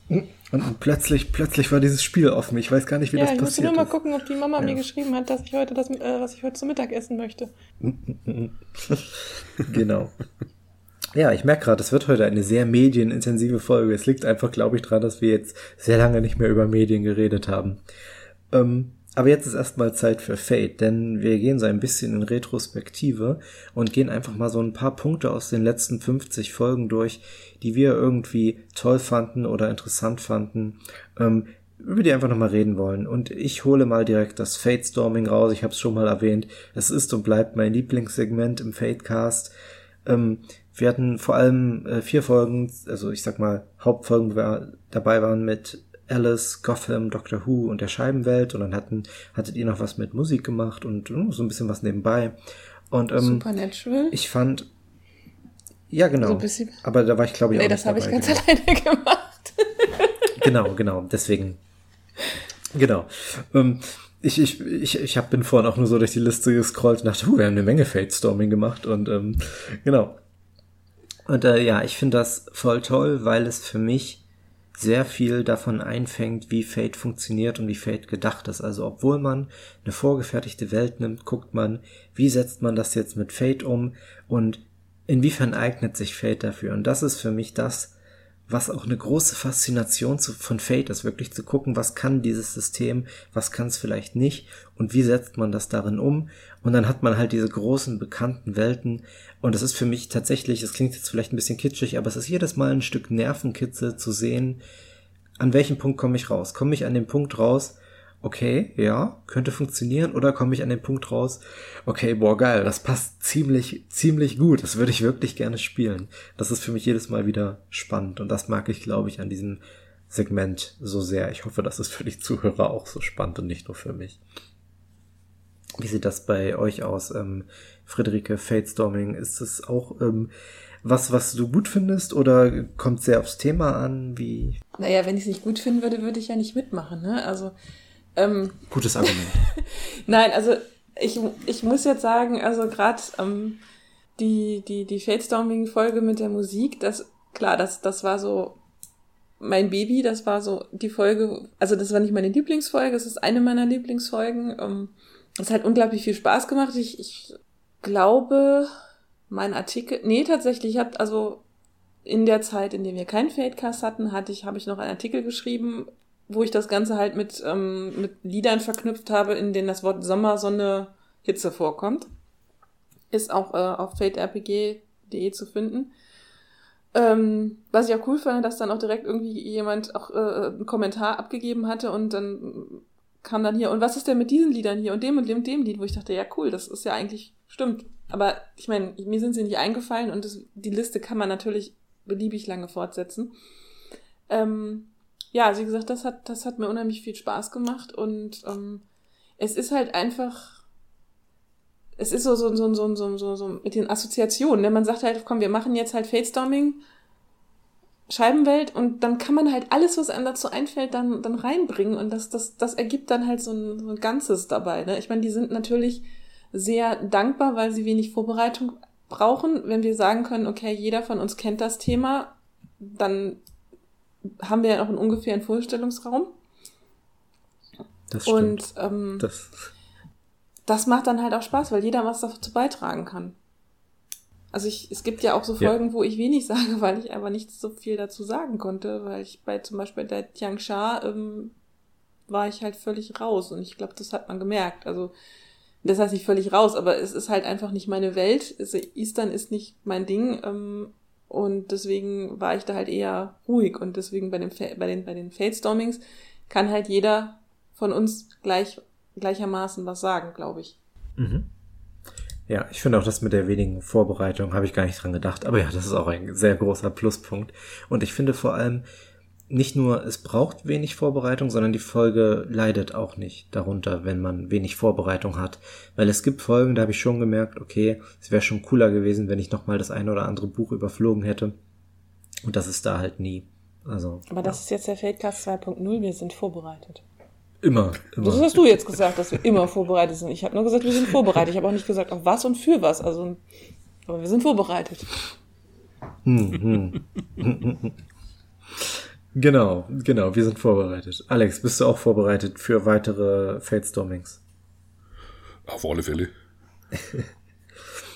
Speaker 2: Und, und, plötzlich, plötzlich war dieses Spiel offen. Ich weiß gar nicht, wie ja, das passiert ist. Ich musste
Speaker 4: nur mal gucken, ob die Mama ja. mir geschrieben hat, dass ich heute das, äh, was ich heute zum Mittag essen möchte.
Speaker 2: genau. Ja, ich merke gerade, es wird heute eine sehr medienintensive Folge. Es liegt einfach, glaube ich, daran, dass wir jetzt sehr lange nicht mehr über Medien geredet haben. Ähm, aber jetzt ist erstmal Zeit für Fate, denn wir gehen so ein bisschen in Retrospektive und gehen einfach mal so ein paar Punkte aus den letzten 50 Folgen durch, die wir irgendwie toll fanden oder interessant fanden, ähm, über die einfach nochmal reden wollen. Und ich hole mal direkt das Fate Storming raus. Ich habe es schon mal erwähnt. Es ist und bleibt mein Lieblingssegment im Fatecast. Ähm, wir hatten vor allem äh, vier Folgen, also ich sag mal Hauptfolgen, wo wir dabei waren mit Alice, Gotham, Doctor Who und der Scheibenwelt und dann hatten, hattet ihr noch was mit Musik gemacht und uh, so ein bisschen was nebenbei. Und ähm,
Speaker 4: Supernatural?
Speaker 2: ich fand, ja genau,
Speaker 4: So ein bisschen-
Speaker 2: aber da war ich glaube ich
Speaker 4: nee,
Speaker 2: auch
Speaker 4: das
Speaker 2: nicht
Speaker 4: habe ich ganz
Speaker 2: genau.
Speaker 4: alleine gemacht.
Speaker 2: Genau, genau, deswegen. Genau. Ähm, ich, ich, ich, ich hab, bin vorhin auch nur so durch die Liste gescrollt und dachte, huh, wir haben eine Menge Fate Storming gemacht und ähm, genau. Und äh, ja, ich finde das voll toll, weil es für mich sehr viel davon einfängt, wie Fate funktioniert und wie Fate gedacht ist. Also obwohl man eine vorgefertigte Welt nimmt, guckt man, wie setzt man das jetzt mit Fate um und inwiefern eignet sich Fate dafür. Und das ist für mich das, was auch eine große Faszination zu, von Fate ist, wirklich zu gucken, was kann dieses System, was kann es vielleicht nicht und wie setzt man das darin um. Und dann hat man halt diese großen bekannten Welten und es ist für mich tatsächlich, es klingt jetzt vielleicht ein bisschen kitschig, aber es ist jedes Mal ein Stück Nervenkitzel zu sehen, an welchem Punkt komme ich raus? Komme ich an den Punkt raus, okay, ja, könnte funktionieren, oder komme ich an den Punkt raus, okay, boah, geil, das passt ziemlich, ziemlich gut, das würde ich wirklich gerne spielen. Das ist für mich jedes Mal wieder spannend und das mag ich, glaube ich, an diesem Segment so sehr. Ich hoffe, das ist für die Zuhörer auch so spannend und nicht nur für mich. Wie sieht das bei euch aus, ähm, Friederike Fatestorming? Ist es auch ähm, was, was du gut findest oder kommt sehr aufs Thema an? Wie
Speaker 4: Naja, wenn ich es nicht gut finden würde, würde ich ja nicht mitmachen. Ne? Also, ähm,
Speaker 2: gutes Argument.
Speaker 4: nein, also ich, ich muss jetzt sagen, also gerade ähm, die, die, die Fatestorming-Folge mit der Musik, das, klar, das, das war so mein Baby, das war so die Folge, also das war nicht meine Lieblingsfolge, es ist eine meiner Lieblingsfolgen. Ähm, es hat unglaublich viel Spaß gemacht. Ich, ich glaube, mein Artikel, nee, tatsächlich, ich habe also in der Zeit, in der wir keinen Fadecast hatten, hatte ich, habe ich noch einen Artikel geschrieben, wo ich das Ganze halt mit, ähm, mit Liedern verknüpft habe, in denen das Wort Sommer, Sonne, Hitze vorkommt. Ist auch äh, auf faderpg.de zu finden. Ähm, was ich auch cool fand, dass dann auch direkt irgendwie jemand auch äh, einen Kommentar abgegeben hatte und dann kam dann hier, und was ist denn mit diesen Liedern hier und dem und dem und dem Lied, wo ich dachte, ja cool, das ist ja eigentlich, stimmt. Aber ich meine, mir sind sie nicht eingefallen und das, die Liste kann man natürlich beliebig lange fortsetzen. Ähm, ja, also wie gesagt, das hat, das hat mir unheimlich viel Spaß gemacht und ähm, es ist halt einfach, es ist so, so, so, so, so, so, so mit den Assoziationen. Ne? Man sagt halt, komm, wir machen jetzt halt Fatestorming, Scheibenwelt und dann kann man halt alles, was einem dazu einfällt, dann, dann reinbringen und das, das, das ergibt dann halt so ein, so ein Ganzes dabei. Ne? Ich meine, die sind natürlich sehr dankbar, weil sie wenig Vorbereitung brauchen. Wenn wir sagen können, okay, jeder von uns kennt das Thema, dann haben wir ja auch einen ungefähren Vorstellungsraum.
Speaker 2: Das stimmt.
Speaker 4: Und ähm,
Speaker 2: das,
Speaker 4: das macht dann halt auch Spaß, weil jeder was dazu beitragen kann. Also ich, es gibt ja auch so
Speaker 2: Ja.
Speaker 4: Folgen, wo ich wenig sage, weil ich aber nicht so viel dazu sagen konnte, weil ich bei zum Beispiel der Tiangsha ähm, war ich halt völlig raus und ich glaube, das hat man gemerkt. Also das heißt nicht völlig raus, aber es ist halt einfach nicht meine Welt. Also Eastern ist nicht mein Ding ähm, und deswegen war ich da halt eher ruhig und deswegen bei den Fa- bei den bei den Fatestormings kann halt jeder von uns gleich gleichermaßen was sagen, glaube ich.
Speaker 2: mhm. Ja, ich finde auch das mit der wenigen Vorbereitung habe ich gar nicht dran gedacht. Aber ja, das ist auch ein sehr großer Pluspunkt. Und ich finde vor allem nicht nur, es braucht wenig Vorbereitung, sondern die Folge leidet auch nicht darunter, wenn man wenig Vorbereitung hat. Weil es gibt Folgen, da habe ich schon gemerkt, okay, es wäre schon cooler gewesen, wenn ich nochmal das eine oder andere Buch überflogen hätte. Und das ist da halt nie. Also
Speaker 4: Aber das ist jetzt der Feldcast 2.0, wir sind vorbereitet.
Speaker 2: immer,
Speaker 4: Das
Speaker 2: immer.
Speaker 4: hast du jetzt gesagt, dass wir immer vorbereitet sind. Ich habe nur gesagt, wir sind vorbereitet. Ich habe auch nicht gesagt, auf was und für was. Also, aber wir sind vorbereitet.
Speaker 2: Genau, genau, wir sind vorbereitet. Alex, bist du auch vorbereitet für weitere Fatestormings?
Speaker 3: Auf alle Fälle.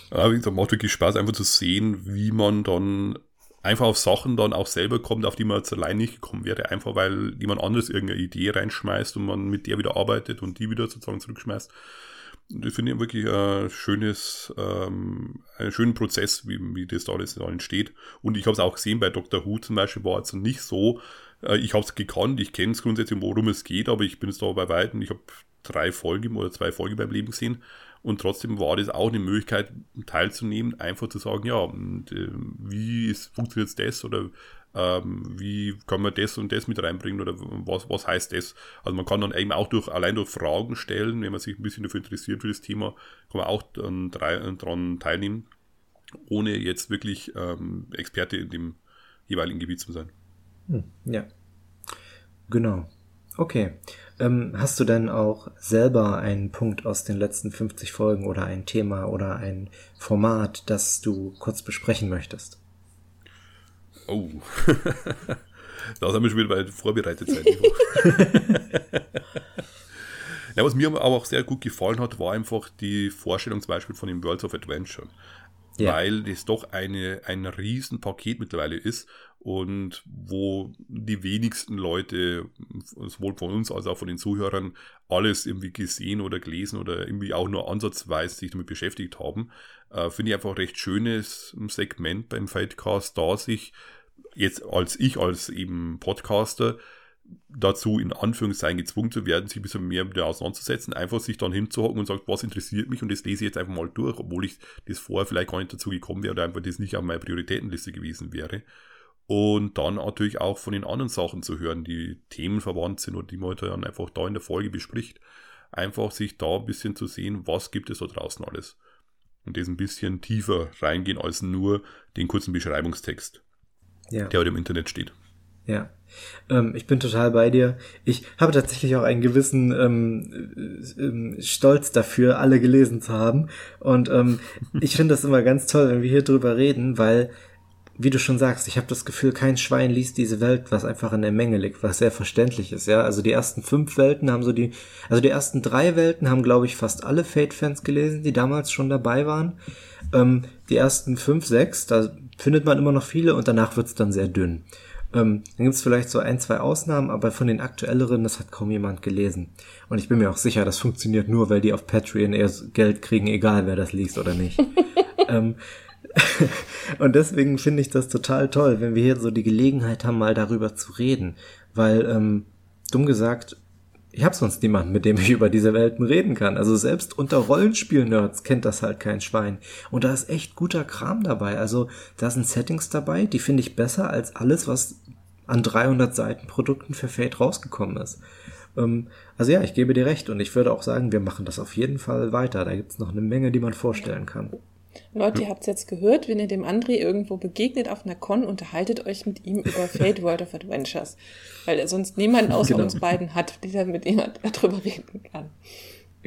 Speaker 3: Aber wie gesagt, macht wirklich Spaß, einfach zu sehen, wie man dann einfach auf Sachen dann auch selber kommt, auf die man jetzt allein nicht gekommen wäre, einfach weil jemand anderes irgendeine Idee reinschmeißt und man mit der wieder arbeitet und die wieder sozusagen zurückschmeißt. Das finde ich wirklich ein schönes, ähm, einen schönen Prozess, wie, wie das da alles entsteht. Und ich habe es auch gesehen bei Dr. Who zum Beispiel, war es nicht so, äh, ich habe es gekannt, ich kenne es grundsätzlich, worum es geht, aber ich bin es da bei Weitem, ich habe drei Folgen oder zwei Folgen beim Leben gesehen und trotzdem war das auch eine Möglichkeit, teilzunehmen, einfach zu sagen, ja, und, äh, wie ist, funktioniert das oder ähm, wie kann man das und das mit reinbringen oder was, was heißt das? Also man kann dann eben auch durch, allein durch Fragen stellen, wenn man sich ein bisschen dafür interessiert für das Thema, kann man auch daran teilnehmen, ohne jetzt wirklich ähm, Experte in dem jeweiligen Gebiet zu sein.
Speaker 2: Hm, ja, genau. Okay. Ähm, hast du denn auch selber einen Punkt aus den letzten 50 Folgen oder ein Thema oder ein Format, das du kurz besprechen möchtest?
Speaker 3: Oh. da haben wir schon wieder bei vorbereitet sein. ja, was mir aber auch sehr gut gefallen hat, war einfach die Vorstellung zum Beispiel von den Worlds of Adventure. Ja. Weil das doch eine, ein Riesenpaket mittlerweile ist und wo die wenigsten Leute, sowohl von uns als auch von den Zuhörern, alles irgendwie gesehen oder gelesen oder irgendwie auch nur ansatzweise sich damit beschäftigt haben, äh, finde ich einfach ein recht schönes Segment beim Fightcast, da sich jetzt als ich als eben Podcaster dazu in Anführungszeichen gezwungen zu werden, sich ein bisschen mehr mit auseinanderzusetzen, einfach sich dann hinzuhocken und sagt, was interessiert mich und das lese ich jetzt einfach mal durch, obwohl ich das vorher vielleicht gar nicht dazu gekommen wäre oder einfach das nicht auf meiner Prioritätenliste gewesen wäre. Und dann natürlich auch von den anderen Sachen zu hören, die themenverwandt sind oder die man halt dann einfach da in der Folge bespricht. Einfach sich da ein bisschen zu sehen, was gibt es da draußen alles. Und das ein bisschen tiefer reingehen als nur den kurzen Beschreibungstext, ja. der heute im Internet steht.
Speaker 2: Ja, ähm, ich bin total bei dir. Ich habe tatsächlich auch einen gewissen ähm, ähm, Stolz dafür, alle gelesen zu haben. Und ähm, ich finde das immer ganz toll, wenn wir hier drüber reden, weil wie du schon sagst, ich habe das Gefühl, kein Schwein liest diese Welt, was einfach in der Menge liegt, was sehr verständlich ist, ja. Also die ersten fünf Welten haben so die, also die ersten drei Welten haben, glaube ich, fast alle Fate-Fans gelesen, die damals schon dabei waren. Ähm, die ersten fünf, sechs, da findet man immer noch viele und danach wird's dann sehr dünn. Ähm, dann gibt's vielleicht so ein, zwei Ausnahmen, aber von den aktuelleren, das hat kaum jemand gelesen. Und ich bin mir auch sicher, das funktioniert nur, weil die auf Patreon eher Geld kriegen, egal wer das liest oder nicht. ähm, und deswegen finde ich das total toll, wenn wir hier so die Gelegenheit haben, mal darüber zu reden. Weil, ähm, dumm gesagt, ich habe sonst niemanden, mit dem ich über diese Welten reden kann. Also selbst unter Rollenspiel-Nerds kennt das halt kein Schwein. Und da ist echt guter Kram dabei. Also da sind Settings dabei, die finde ich besser als alles, was an 300 Seiten Produkten für Fate rausgekommen ist. Ähm, also ja, ich gebe dir recht und ich würde auch sagen, wir machen das auf jeden Fall weiter. Da gibt's noch eine Menge, die man vorstellen kann.
Speaker 4: Leute, ihr habt es jetzt gehört, wenn ihr dem André irgendwo begegnet auf einer Con, unterhaltet euch mit ihm über Fate World of Adventures. Weil er sonst niemanden außer genau. uns beiden hat, der mit ihm darüber reden kann.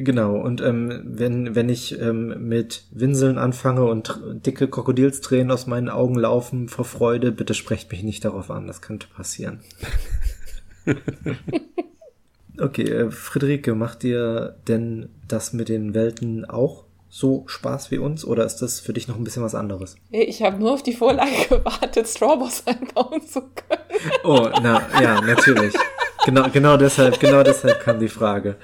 Speaker 2: Genau, und ähm, wenn, wenn ich ähm, mit Winseln anfange und dicke Krokodilstränen aus meinen Augen laufen vor Freude, bitte sprecht mich nicht darauf an, das könnte passieren. okay, äh, Friederike, macht dir denn das mit den Welten auch so Spaß wie uns oder ist das für dich noch ein bisschen was anderes?
Speaker 4: Ich habe nur auf die Vorlage gewartet, Strawboss einbauen zu können.
Speaker 2: Oh, na ja, natürlich. Genau, genau deshalb, genau deshalb kam die Frage.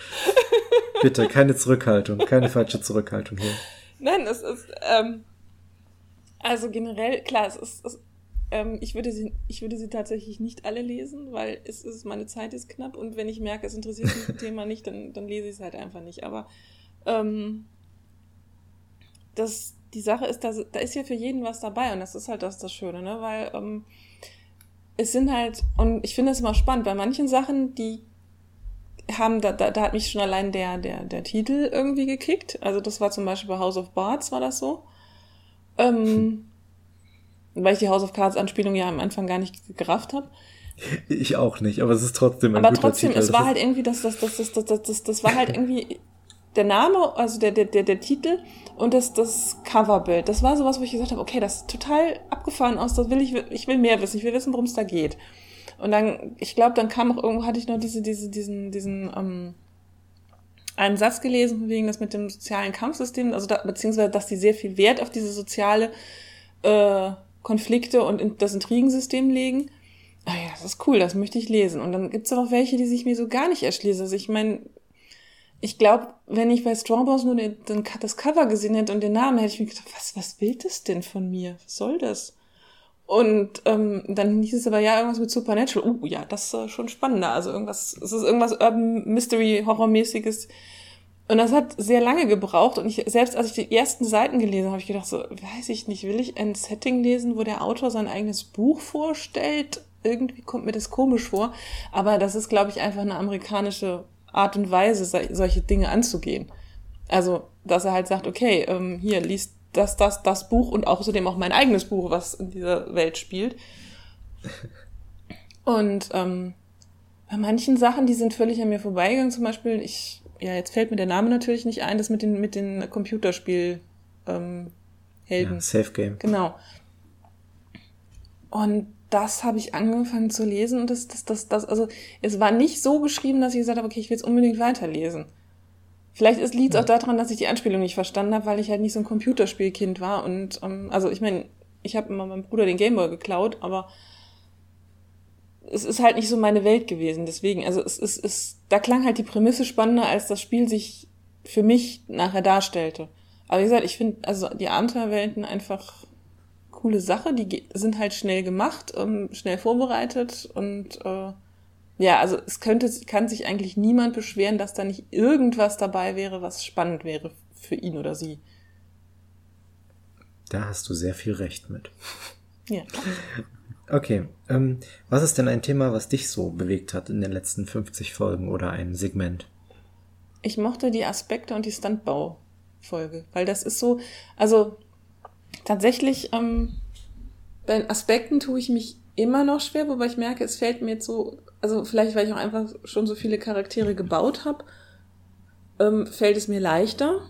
Speaker 2: Bitte, keine Zurückhaltung, keine falsche Zurückhaltung hier.
Speaker 4: Nein, es ist, ähm, also generell, klar, es ist, es, ähm, ich, würde sie, ich würde sie tatsächlich nicht alle lesen, weil es ist, meine Zeit ist knapp und wenn ich merke, es interessiert mich das Thema nicht, dann, dann lese ich es halt einfach nicht. Aber ähm, das, die Sache ist, dass, da ist ja für jeden was dabei und das ist halt das, das Schöne, ne? Weil ähm, es sind halt, und ich finde es immer spannend, bei manchen Sachen, die haben, da, da, da hat mich schon allein der, der, der Titel irgendwie gekickt. Also das war zum Beispiel bei House of Bards, war das so. Ähm, hm. Weil ich die House of Cards Anspielung ja am Anfang gar nicht gerafft habe.
Speaker 2: Ich auch nicht, aber es ist trotzdem ein
Speaker 4: Aber trotzdem, Titel. es war halt irgendwie, das, das, das, das, das, das, das war halt irgendwie der Name, also der, der, der, der Titel und das, das Coverbild. Das war sowas, wo ich gesagt habe, okay, das ist total abgefahren aus, das will ich, ich will mehr wissen, ich will wissen, worum es da geht. Und dann, ich glaube, dann kam auch irgendwo, hatte ich noch diese, diese, diesen, diesen, ähm, einen Satz gelesen, wegen das mit dem sozialen Kampfsystem, also da, beziehungsweise, dass die sehr viel Wert auf diese soziale äh, Konflikte und das Intrigensystem legen. Ah ja, das ist cool, das möchte ich lesen. Und dann gibt's aber auch welche, die sich mir so gar nicht erschließen. Also ich meine, ich glaube, wenn ich bei Strongbows nur den, den, das Cover gesehen hätte und den Namen, hätte ich mir gedacht, was, was will das denn von mir? Was soll das? Und ähm, dann hieß es aber ja irgendwas mit Supernatural. Uh, ja, das ist äh, schon spannender. Also irgendwas, es ist irgendwas Urban Mystery Horrormäßiges. Und das hat sehr lange gebraucht. Und ich, selbst als ich die ersten Seiten gelesen habe, habe ich gedacht, so, weiß ich nicht, will ich ein Setting lesen, wo der Autor sein eigenes Buch vorstellt? Irgendwie kommt mir das komisch vor. Aber das ist, glaube ich, einfach eine amerikanische Art und Weise, solche Dinge anzugehen. Also, dass er halt sagt, okay, ähm, hier, liest das, das, das Buch und außerdem auch mein eigenes Buch, was in dieser Welt spielt. Und ähm, bei manchen Sachen, die sind völlig an mir vorbeigegangen, zum Beispiel, ich, ja, jetzt fällt mir der Name natürlich nicht ein, das mit den, mit den Computerspiel ähm, Helden. Ja,
Speaker 2: Safe Game.
Speaker 4: Genau. Und das habe ich angefangen zu lesen und das, das, das, das, also es war nicht so geschrieben, dass ich gesagt habe, okay, ich will es unbedingt weiterlesen. Vielleicht liegt es auch daran, dass ich die Anspielung nicht verstanden habe, weil ich halt nicht so ein Computerspielkind war. Und ähm, also ich meine, ich habe immer meinem Bruder den Gameboy geklaut, aber es ist halt nicht so meine Welt gewesen. Deswegen, also es ist, es, da klang halt die Prämisse spannender, als das Spiel sich für mich nachher darstellte. Aber wie gesagt, ich finde also die Abenteuerwelten einfach coole Sache. Die sind halt schnell gemacht, ähm, schnell vorbereitet und äh, ja, also es könnte, kann sich eigentlich niemand beschweren, dass da nicht irgendwas dabei wäre, was spannend wäre für ihn oder sie.
Speaker 2: Da hast du sehr viel Recht mit.
Speaker 4: Ja.
Speaker 2: Okay, ähm, was ist denn ein Thema, was dich so bewegt hat in den letzten 50 Folgen oder ein Segment?
Speaker 4: Ich mochte die Aspekte und die Standbau-Folge, weil das ist so, also tatsächlich, ähm, bei Aspekten tue ich mich immer noch schwer, wobei ich merke, es fällt mir jetzt so also vielleicht, weil ich auch einfach schon so viele Charaktere gebaut habe, ähm, fällt es mir leichter.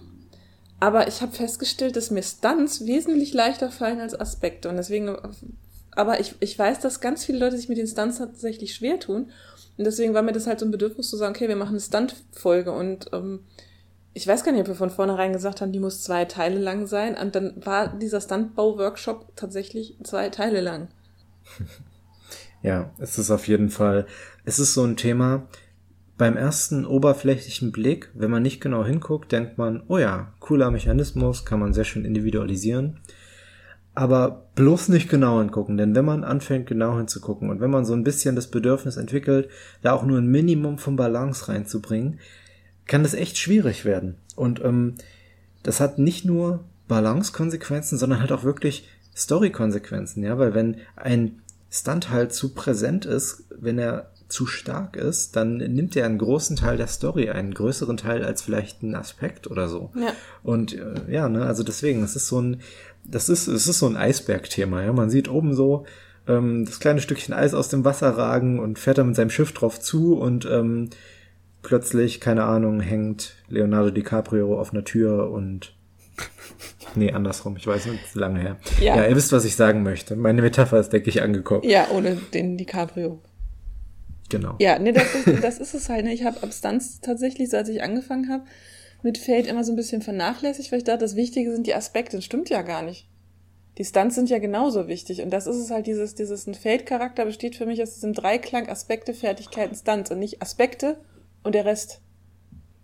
Speaker 4: Aber ich habe festgestellt, dass mir Stunts wesentlich leichter fallen als Aspekte. Und deswegen, aber ich, ich weiß, dass ganz viele Leute sich mit den Stunts tatsächlich schwer tun. Und deswegen war mir das halt so ein Bedürfnis zu sagen, okay, wir machen eine Stunt-Folge. Und ähm, ich weiß gar nicht, ob wir von vornherein gesagt haben, die muss zwei Teile lang sein. Und dann war dieser Stuntbau-Workshop tatsächlich zwei Teile lang.
Speaker 2: Ja, es ist auf jeden Fall, es ist so ein Thema, beim ersten oberflächlichen Blick, wenn man nicht genau hinguckt, denkt man, oh ja, cooler Mechanismus, kann man sehr schön individualisieren. Aber bloß nicht genau hingucken, denn wenn man anfängt genau hinzugucken und wenn man so ein bisschen das Bedürfnis entwickelt, da auch nur ein Minimum von Balance reinzubringen, kann das echt schwierig werden. Und ähm, das hat nicht nur Balance-Konsequenzen, sondern halt auch wirklich Story-Konsequenzen, ja, weil wenn ein Stunt halt zu präsent ist, wenn er zu stark ist, dann nimmt er einen großen Teil der Story, einen größeren Teil als vielleicht ein Aspekt oder so.
Speaker 4: Ja.
Speaker 2: Und äh, ja, ne, also deswegen, es ist so ein, das ist, es ist so ein Eisbergthema, ja. Man sieht oben so ähm, das kleine Stückchen Eis aus dem Wasser ragen und fährt dann mit seinem Schiff drauf zu und ähm, plötzlich, keine Ahnung, hängt Leonardo DiCaprio auf einer Tür und Nee, andersrum. Ich weiß nicht, lange her. Ja. ja, ihr wisst, was ich sagen möchte. Meine Metapher ist, denke ich, angekommen.
Speaker 4: Ja, ohne den DiCaprio.
Speaker 2: Genau.
Speaker 4: Ja, nee, das ist, das ist es halt. Ne? Ich habe Abstanz tatsächlich, seit ich angefangen habe, mit Fate immer so ein bisschen vernachlässigt, weil ich dachte, das Wichtige sind die Aspekte. Das stimmt ja gar nicht. Die Stunts sind ja genauso wichtig. Und das ist es halt, dieses, dieses, ein Fate-Charakter besteht für mich aus diesem Dreiklang Aspekte, Fertigkeiten, Stunts und nicht Aspekte und der Rest.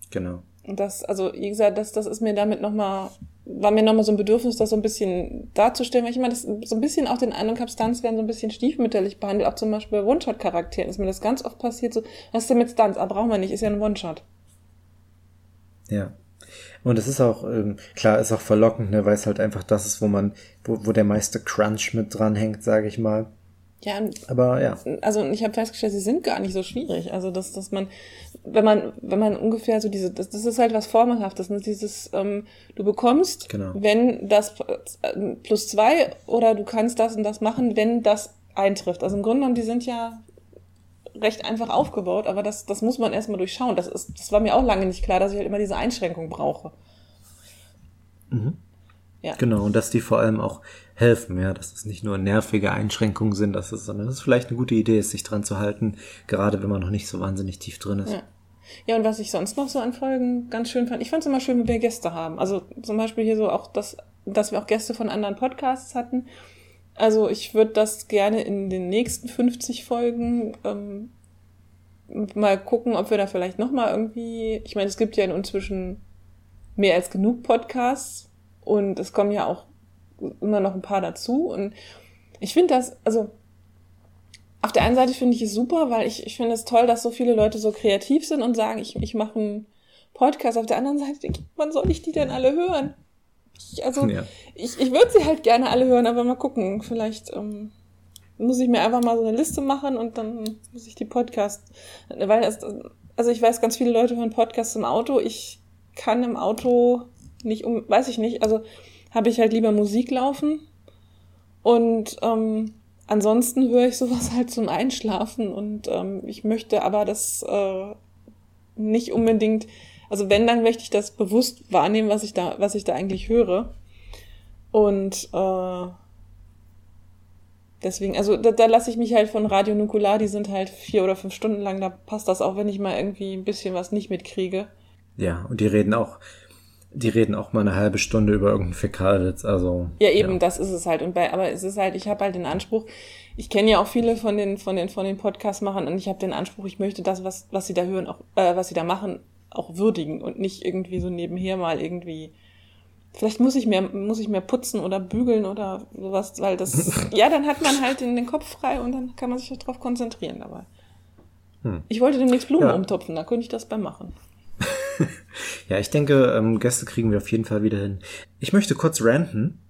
Speaker 2: Genau.
Speaker 4: Und das, also, wie gesagt, das, das ist mir damit nochmal war mir nochmal so ein Bedürfnis, das so ein bisschen darzustellen, weil ich immer das so ein bisschen auch den Eindruck habe, Stunts werden so ein bisschen stiefmütterlich behandelt, auch zum Beispiel bei One-Shot-Charakteren ist mir das ganz oft passiert, so, was ist denn mit Stunts? Ah, brauchen wir nicht, ist ja ein One-Shot.
Speaker 2: Ja. Und es ist auch, ähm, klar, ist auch verlockend, ne, weil es halt einfach das ist, wo man, wo, wo der meiste Crunch mit dran hängt, sage ich mal.
Speaker 4: Ja,
Speaker 2: aber ja.
Speaker 4: Also ich habe festgestellt, sie sind gar nicht so schwierig. Also dass, dass man, wenn man, wenn man ungefähr so diese, das, das ist halt was Formelhaftes, ne? dieses, ähm, du bekommst,
Speaker 2: genau.
Speaker 4: wenn das äh, plus zwei oder du kannst das und das machen, wenn das eintrifft. Also im Grunde genommen, die sind ja recht einfach aufgebaut, aber das, das muss man erstmal durchschauen. Das ist, das war mir auch lange nicht klar, dass ich halt immer diese Einschränkung brauche.
Speaker 2: Mhm. Ja. Genau, und dass die vor allem auch helfen, ja, dass es nicht nur nervige Einschränkungen sind, dass es, sondern dass es vielleicht eine gute Idee ist, sich dran zu halten, gerade wenn man noch nicht so wahnsinnig tief drin ist.
Speaker 4: Ja. Ja, und was ich sonst noch so an Folgen ganz schön fand, ich fand es immer schön, wenn wir Gäste haben. Also zum Beispiel hier so auch, dass, dass wir auch Gäste von anderen Podcasts hatten. Also ich würde das gerne in den nächsten 50 Folgen ähm, mal gucken, ob wir da vielleicht noch mal irgendwie. Ich meine, es gibt ja inzwischen mehr als genug Podcasts und es kommen ja auch immer noch ein paar dazu und ich finde das, also auf der einen Seite finde ich es super, weil ich, ich finde es toll, dass so viele Leute so kreativ sind und sagen, ich, ich mache einen Podcast. Auf der anderen Seite denke ich, wann soll ich die denn alle hören? Ich, also, ja. ich, ich würde sie halt gerne alle hören, aber mal gucken. Vielleicht ähm, muss ich mir einfach mal so eine Liste machen und dann muss ich die Podcast. Weil es, also ich weiß, ganz viele Leute hören Podcasts im Auto. Ich kann im Auto nicht um, weiß ich nicht, also habe ich halt lieber Musik laufen. Und ähm, ansonsten höre ich sowas halt zum Einschlafen und ähm, ich möchte aber das äh, nicht unbedingt, also wenn, dann möchte ich das bewusst wahrnehmen, was ich da, was ich da eigentlich höre. Und äh, deswegen, also da, da lasse ich mich halt von Radio Nukular, die sind halt vier oder fünf Stunden lang, da passt das auch, wenn ich mal irgendwie ein bisschen was nicht mitkriege.
Speaker 2: Ja, und die reden auch die reden auch mal eine halbe Stunde über irgendeinen Fäkalwitz, also.
Speaker 4: Ja, eben, ja. das ist es halt. Und bei, aber es ist halt, ich habe halt den Anspruch, ich kenne ja auch viele von den, von den, von den Podcast-Machern und ich habe den Anspruch, ich möchte das, was, was sie da hören, auch, äh, was sie da machen, auch würdigen und nicht irgendwie so nebenher mal irgendwie. Vielleicht muss ich mehr, muss ich mehr putzen oder bügeln oder sowas, weil das, ja, dann hat man halt den, den Kopf frei und dann kann man sich darauf konzentrieren dabei. Hm. Ich wollte demnächst Blumen ja. umtopfen, da könnte ich das beim machen.
Speaker 2: ja, ich denke, ähm, Gäste kriegen wir auf jeden Fall wieder hin. Ich möchte kurz ranten.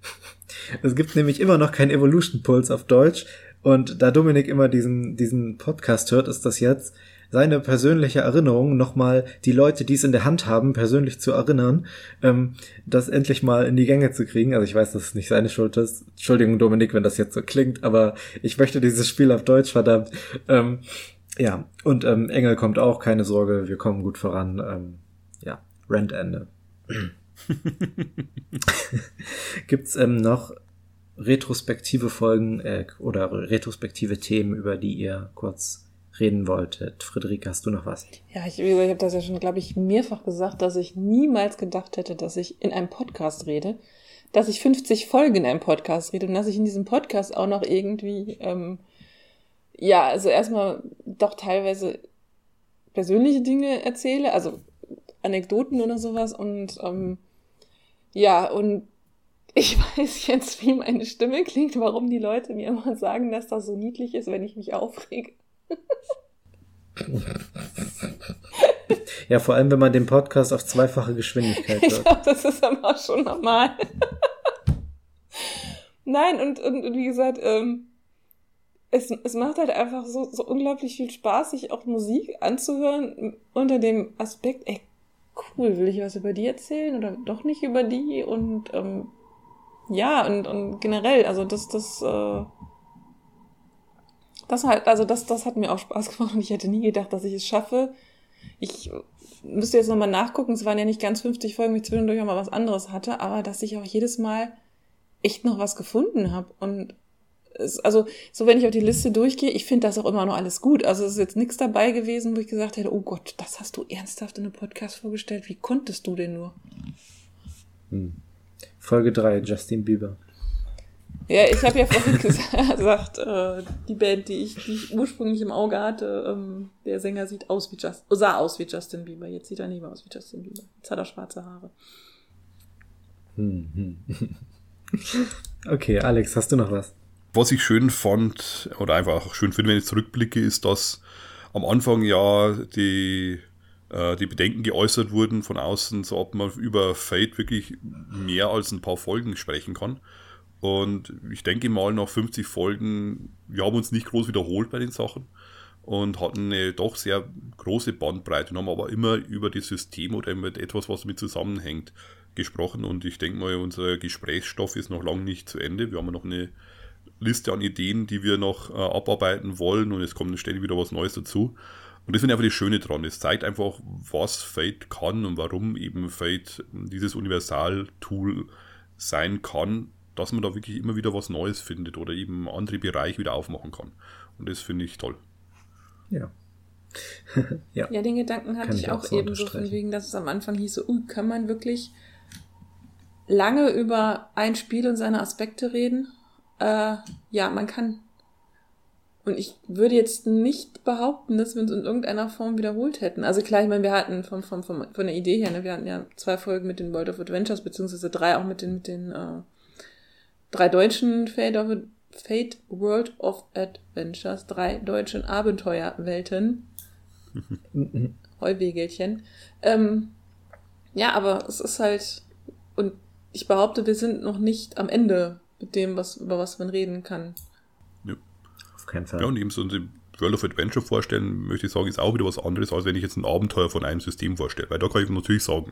Speaker 2: Es gibt nämlich immer noch kein Evolution Pulse auf Deutsch. Und da Dominik immer diesen, diesen Podcast hört, ist das jetzt seine persönliche Erinnerung, nochmal die Leute, die es in der Hand haben, persönlich zu erinnern, ähm, das endlich mal in die Gänge zu kriegen. Also ich weiß, dass es nicht seine Schuld ist. Entschuldigung, Dominik, wenn das jetzt so klingt, aber ich möchte dieses Spiel auf Deutsch, verdammt. Ähm, ja, und ähm, Engel kommt auch, keine Sorge, wir kommen gut voran. Ähm, Rentende. Gibt's ähm, noch retrospektive Folgen äh, oder retrospektive Themen, über die ihr kurz reden wolltet? Friederike, hast du noch was?
Speaker 4: Ja, ich, ich habe das ja schon, glaube ich, mehrfach gesagt, dass ich niemals gedacht hätte, dass ich in einem Podcast rede, dass ich 50 Folgen in einem Podcast rede und dass ich in diesem Podcast auch noch irgendwie, ähm, ja, also erstmal doch teilweise persönliche Dinge erzähle, also Anekdoten oder sowas und ähm, ja, und ich weiß jetzt, wie meine Stimme klingt, warum die Leute mir immer sagen, dass das so niedlich ist, wenn ich mich aufrege.
Speaker 2: Ja, vor allem, wenn man den Podcast auf zweifache Geschwindigkeit hört.
Speaker 4: Ich glaube, das ist aber schon normal. Nein, und, und, und wie gesagt, ähm, es, es macht halt einfach so, so unglaublich viel Spaß, sich auch Musik anzuhören unter dem Aspekt, ey, cool, will ich was über die erzählen oder doch nicht über die? Und ähm, ja, und, und generell, also das, das, äh, das halt, also das, das hat mir auch Spaß gemacht und ich hätte nie gedacht, dass ich es schaffe. Ich müsste jetzt nochmal nachgucken, es waren ja nicht ganz 50 Folgen, ich zwischendurch auch mal was anderes hatte, aber dass ich auch jedes Mal echt noch was gefunden habe und also so wenn ich auf die Liste durchgehe, ich finde das auch immer noch alles gut. Also es ist jetzt nichts dabei gewesen, wo ich gesagt hätte, oh Gott, das hast du ernsthaft in einem Podcast vorgestellt. Wie konntest du denn nur?
Speaker 2: Hm. Folge 3, Justin Bieber.
Speaker 4: Ja, ich habe ja vorhin gesagt, äh, die Band, die ich, die ich ursprünglich im Auge hatte, ähm, der Sänger sieht aus wie Just, sah aus wie Justin Bieber. Jetzt sieht er nicht mehr aus wie Justin Bieber. Jetzt hat er schwarze Haare.
Speaker 2: Hm, hm. okay, Alex, hast du noch was?
Speaker 3: Was ich schön fand, oder einfach schön finde, wenn ich zurückblicke, ist, dass am Anfang ja die, äh, die Bedenken geäußert wurden von außen, so ob man über Fate wirklich mehr als ein paar Folgen sprechen kann. Und ich denke mal, nach 50 Folgen, wir haben uns nicht groß wiederholt bei den Sachen und hatten eine doch sehr große Bandbreite und haben aber immer über das System oder immer etwas, was damit zusammenhängt, gesprochen. Und ich denke mal, unser Gesprächsstoff ist noch lange nicht zu Ende. Wir haben noch eine Liste an Ideen, die wir noch äh, abarbeiten wollen und es kommt ständig wieder was Neues dazu. Und das finde ich einfach das Schöne dran. Es zeigt einfach, was Fate kann und warum eben Fate dieses Universal-Tool sein kann, dass man da wirklich immer wieder was Neues findet oder eben andere Bereiche wieder aufmachen kann. Und das finde ich toll.
Speaker 2: Ja.
Speaker 4: ja. ja, den Gedanken hatte kann ich auch, auch so eben so von wegen, dass es am Anfang hieß, so, uh, kann man wirklich lange über ein Spiel und seine Aspekte reden? Äh, ja, man kann. Und ich würde jetzt nicht behaupten, dass wir uns in irgendeiner Form wiederholt hätten. Also klar, ich meine, wir hatten vom, vom, vom, von der Idee her, ne, wir hatten ja zwei Folgen mit den World of Adventures, beziehungsweise drei auch mit den, mit den äh, drei deutschen Fate, of, Fate World of Adventures, drei deutschen Abenteuerwelten. Heuwegelchen. Ähm, ja, aber es ist halt, und ich behaupte, wir sind noch nicht am Ende mit dem, was, über was man reden kann.
Speaker 3: Ja. Auf keinen Fall. Ja, und eben so ein World of Adventure vorstellen, möchte ich sagen, ist auch wieder was anderes, als wenn ich jetzt ein Abenteuer von einem System vorstelle. Weil da kann ich natürlich sagen,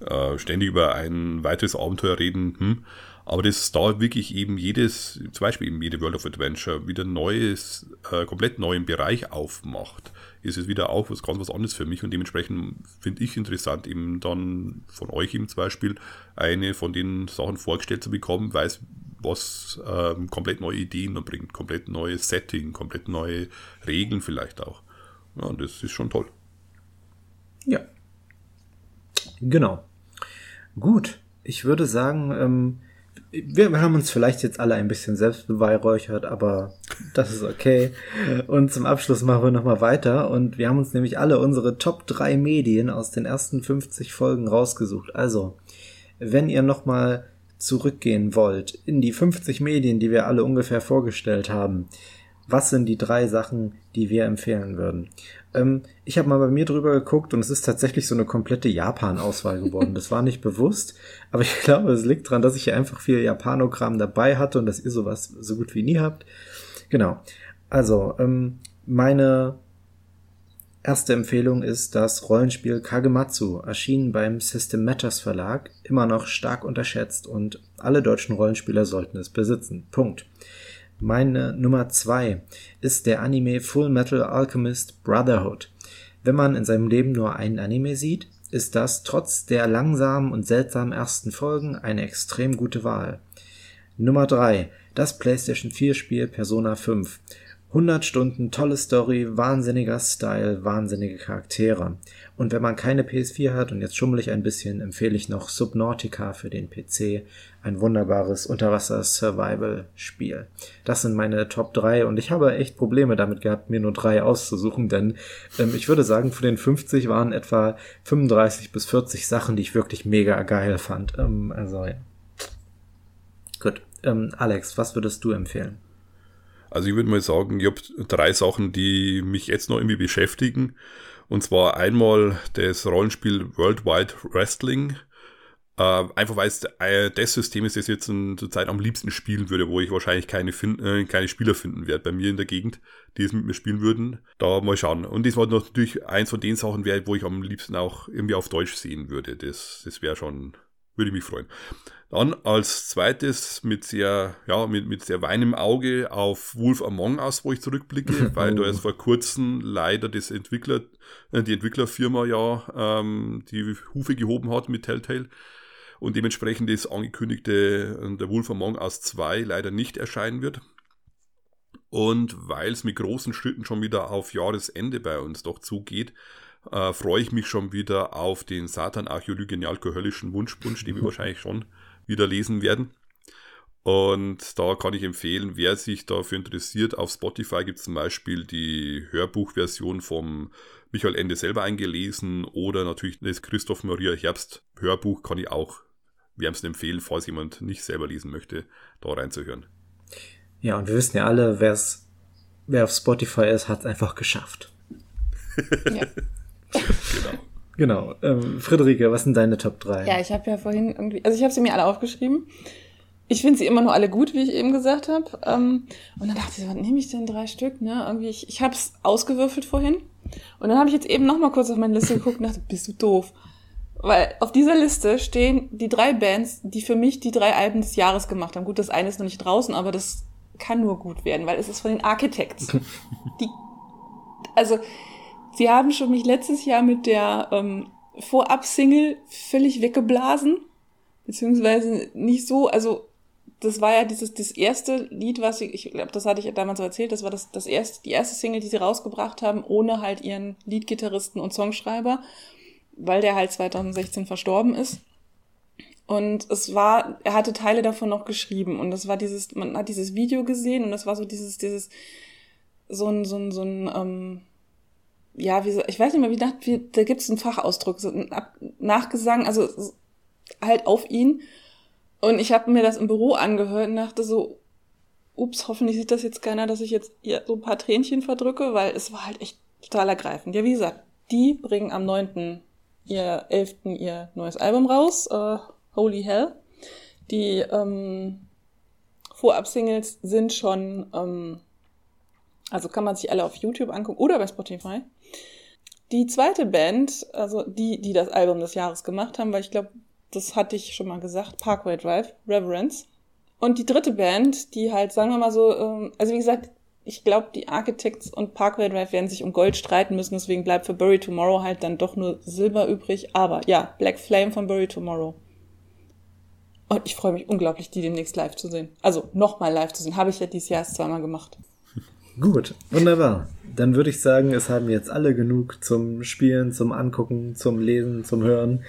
Speaker 3: äh, ständig über ein weiteres Abenteuer reden, hm, aber das da wirklich eben jedes, zum Beispiel eben jede World of Adventure wieder neues, äh, komplett neuen Bereich aufmacht, ist es wieder auch was ganz was anderes für mich und dementsprechend finde ich interessant, eben dann von euch eben zum Beispiel eine von den Sachen vorgestellt zu bekommen, weil es was ähm, komplett neue Ideen bringt, komplett neues Setting, komplett neue Regeln vielleicht auch. Ja, und das ist schon toll.
Speaker 2: Ja. Genau. Gut. Ich würde sagen, ähm, wir, wir haben uns vielleicht jetzt alle ein bisschen selbst beweihräuchert, aber das ist okay. Und zum Abschluss machen wir nochmal weiter. Und wir haben uns nämlich alle unsere Top 3 Medien aus den ersten 50 Folgen rausgesucht. Also, wenn ihr nochmal zurückgehen wollt in die 50 Medien, die wir alle ungefähr vorgestellt haben, was sind die drei Sachen, die wir empfehlen würden? Ähm, ich habe mal bei mir drüber geguckt und es ist tatsächlich so eine komplette Japan-Auswahl geworden. Das war nicht bewusst, aber ich glaube, es liegt daran, dass ich hier einfach viel Japanogramm dabei hatte und dass ihr sowas so gut wie nie habt. Genau. Also, ähm, meine erste Empfehlung ist das Rollenspiel Kagematsu, erschienen beim System Matters Verlag, immer noch stark unterschätzt und alle deutschen Rollenspieler sollten es besitzen. Punkt. Meine Nummer zwei ist der Anime Full Metal Alchemist Brotherhood. Wenn man in seinem Leben nur einen Anime sieht, ist das trotz der langsamen und seltsamen ersten Folgen eine extrem gute Wahl. Nummer drei Das PlayStation 4 Spiel Persona 5. 100 Stunden, tolle Story, wahnsinniger Style, wahnsinnige Charaktere. Und wenn man keine PS4 hat und jetzt schummel ich ein bisschen, empfehle ich noch Subnautica für den PC. Ein wunderbares Unterwasser-Survival-Spiel. Das sind meine Top 3 und ich habe echt Probleme damit gehabt, mir nur drei auszusuchen, denn ähm, ich würde sagen, von den 50 waren etwa 35 bis 40 Sachen, die ich wirklich mega geil fand. Ähm, also, ja. Gut. Ähm, Alex, was würdest du empfehlen?
Speaker 3: Also ich würde mal sagen, ich habe drei Sachen, die mich jetzt noch irgendwie beschäftigen. Und zwar einmal das Rollenspiel Worldwide Wrestling. Äh, einfach weil es äh, das System ist, das ich jetzt in, zur Zeit am liebsten spielen würde, wo ich wahrscheinlich keine, fin äh, keine Spieler finden werde bei mir in der Gegend, die es mit mir spielen würden. Da mal schauen. Und das war natürlich eins von den Sachen, wo ich am liebsten auch irgendwie auf Deutsch sehen würde. Das, das wäre schon, würde mich freuen. Dann als zweites mit sehr, ja, mit, mit sehr weinem Auge auf Wolf Among Us, wo ich zurückblicke, weil da ist vor kurzem leider das Entwickler, äh, die Entwicklerfirma ja ähm, die Hufe gehoben hat mit Telltale und dementsprechend das angekündigte äh, der Wolf Among Us 2 leider nicht erscheinen wird. Und weil es mit großen Schritten schon wieder auf Jahresende bei uns doch zugeht, äh, freue ich mich schon wieder auf den Satan Archäologen alkoholischen Wunschpunsch, den wir wahrscheinlich schon wieder lesen werden. Und da kann ich empfehlen, wer sich dafür interessiert, auf Spotify gibt es zum Beispiel die Hörbuchversion vom Michael Ende selber eingelesen oder natürlich das Christoph Maria Herbst Hörbuch kann ich auch wärmstens empfehlen, falls jemand nicht selber lesen möchte, da reinzuhören.
Speaker 2: Ja, und wir wissen ja alle, wer's, wer auf Spotify ist, hat es einfach geschafft. ja. Genau. Genau. Ähm, Friederike, was sind deine Top 3?
Speaker 4: Ja, ich habe ja vorhin irgendwie, also ich habe sie mir alle aufgeschrieben. Ich finde sie immer noch alle gut, wie ich eben gesagt habe. Ähm, und dann dachte ich, was nehme ich denn drei Stück? Ne? Irgendwie, ich, ich habe es ausgewürfelt vorhin. Und dann habe ich jetzt eben noch mal kurz auf meine Liste geguckt und dachte, bist du doof? Weil auf dieser Liste stehen die drei Bands, die für mich die drei Alben des Jahres gemacht haben. Gut, das eine ist noch nicht draußen, aber das kann nur gut werden, weil es ist von den Architects. Die, also Sie haben schon mich letztes Jahr mit der ähm, Vorab-Single völlig weggeblasen. Beziehungsweise nicht so, also das war ja dieses das erste Lied, was ich, ich glaube, das hatte ich ja damals erzählt, das war das, das erste, die erste Single, die sie rausgebracht haben, ohne halt ihren Leadgitarristen und Songschreiber, weil der halt 2016 verstorben ist. Und es war, er hatte Teile davon noch geschrieben und das war dieses, man hat dieses Video gesehen und das war so dieses, dieses, so ein, so ein, so ein, ähm, ja, wie so, ich weiß nicht mehr, wie, nach, wie da gibt es einen Fachausdruck, so ein Ab Nachgesang, also halt auf ihn. Und ich habe mir das im Büro angehört und dachte so, ups, hoffentlich sieht das jetzt keiner, dass ich jetzt hier so ein paar Tränchen verdrücke, weil es war halt echt total ergreifend. Ja, wie gesagt, die bringen am 9. ihr 11. ihr neues Album raus, äh, Holy Hell. Die ähm, Vorab-Singles sind schon, ähm, also kann man sich alle auf YouTube angucken oder bei Spotify. Die zweite Band, also die, die das Album des Jahres gemacht haben, weil ich glaube, das hatte ich schon mal gesagt, Parkway Drive, Reverence. Und die dritte Band, die halt, sagen wir mal so, ähm, also wie gesagt, ich glaube, die Architects und Parkway Drive werden sich um Gold streiten müssen, deswegen bleibt für Bury Tomorrow halt dann doch nur Silber übrig. Aber ja, Black Flame von Bury Tomorrow. Und ich freue mich unglaublich, die demnächst live zu sehen. Also nochmal live zu sehen. Habe ich ja dieses Jahr erst zweimal gemacht.
Speaker 2: Gut, wunderbar. Dann würde ich sagen, es haben jetzt alle genug zum Spielen, zum Angucken, zum Lesen, zum Hören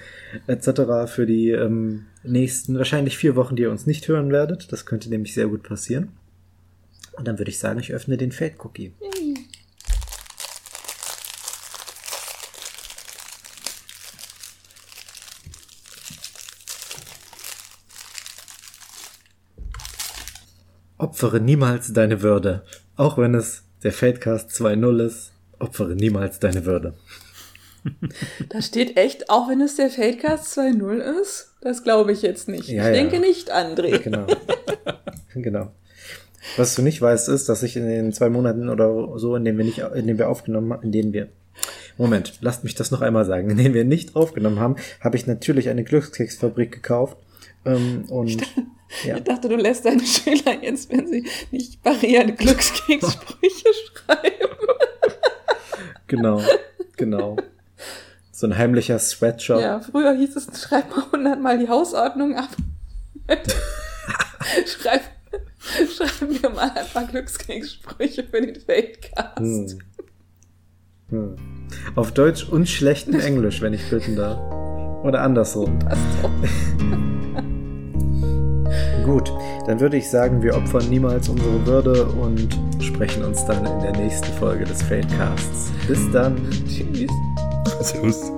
Speaker 2: etc. für die ähm, nächsten wahrscheinlich vier Wochen, die ihr uns nicht hören werdet. Das könnte nämlich sehr gut passieren. Und dann würde ich sagen, ich öffne den Fade Opfere niemals deine Würde. Auch wenn es der Fadecast 2.0 ist, opfere niemals deine Würde.
Speaker 4: Da steht echt, auch wenn es der Fadecast 2.0 ist? Das glaube ich jetzt nicht.
Speaker 2: Ja,
Speaker 4: ich
Speaker 2: ja.
Speaker 4: denke nicht, André.
Speaker 2: Genau. genau. Was du nicht weißt, ist, dass ich in den zwei Monaten oder so, in denen wir nicht, in denen wir aufgenommen haben, in denen wir Moment, lasst mich das noch einmal sagen. In denen wir nicht aufgenommen haben, habe ich natürlich eine Glückskeksfabrik gekauft. Ähm, und ja.
Speaker 4: Ich dachte, du lässt deine Schüler jetzt, wenn sie nicht barrieren, Glückskekssprüche schreiben.
Speaker 2: genau, genau. So ein heimlicher Sweatshop.
Speaker 4: Ja, früher hieß es, schreib mal hundertmal die Hausordnung ab. schreib, schreib mir mal ein paar Glückskekssprüche für den Fadecast.
Speaker 2: Hm. Hm. Auf Deutsch und schlechten Englisch, wenn ich bitten darf. Oder andersrum.
Speaker 4: Passt doch.
Speaker 2: Gut, dann würde ich sagen, wir opfern niemals unsere Würde und sprechen uns dann in der nächsten Folge des Fadecasts. Bis dann.
Speaker 4: Tschüss.
Speaker 3: Servus.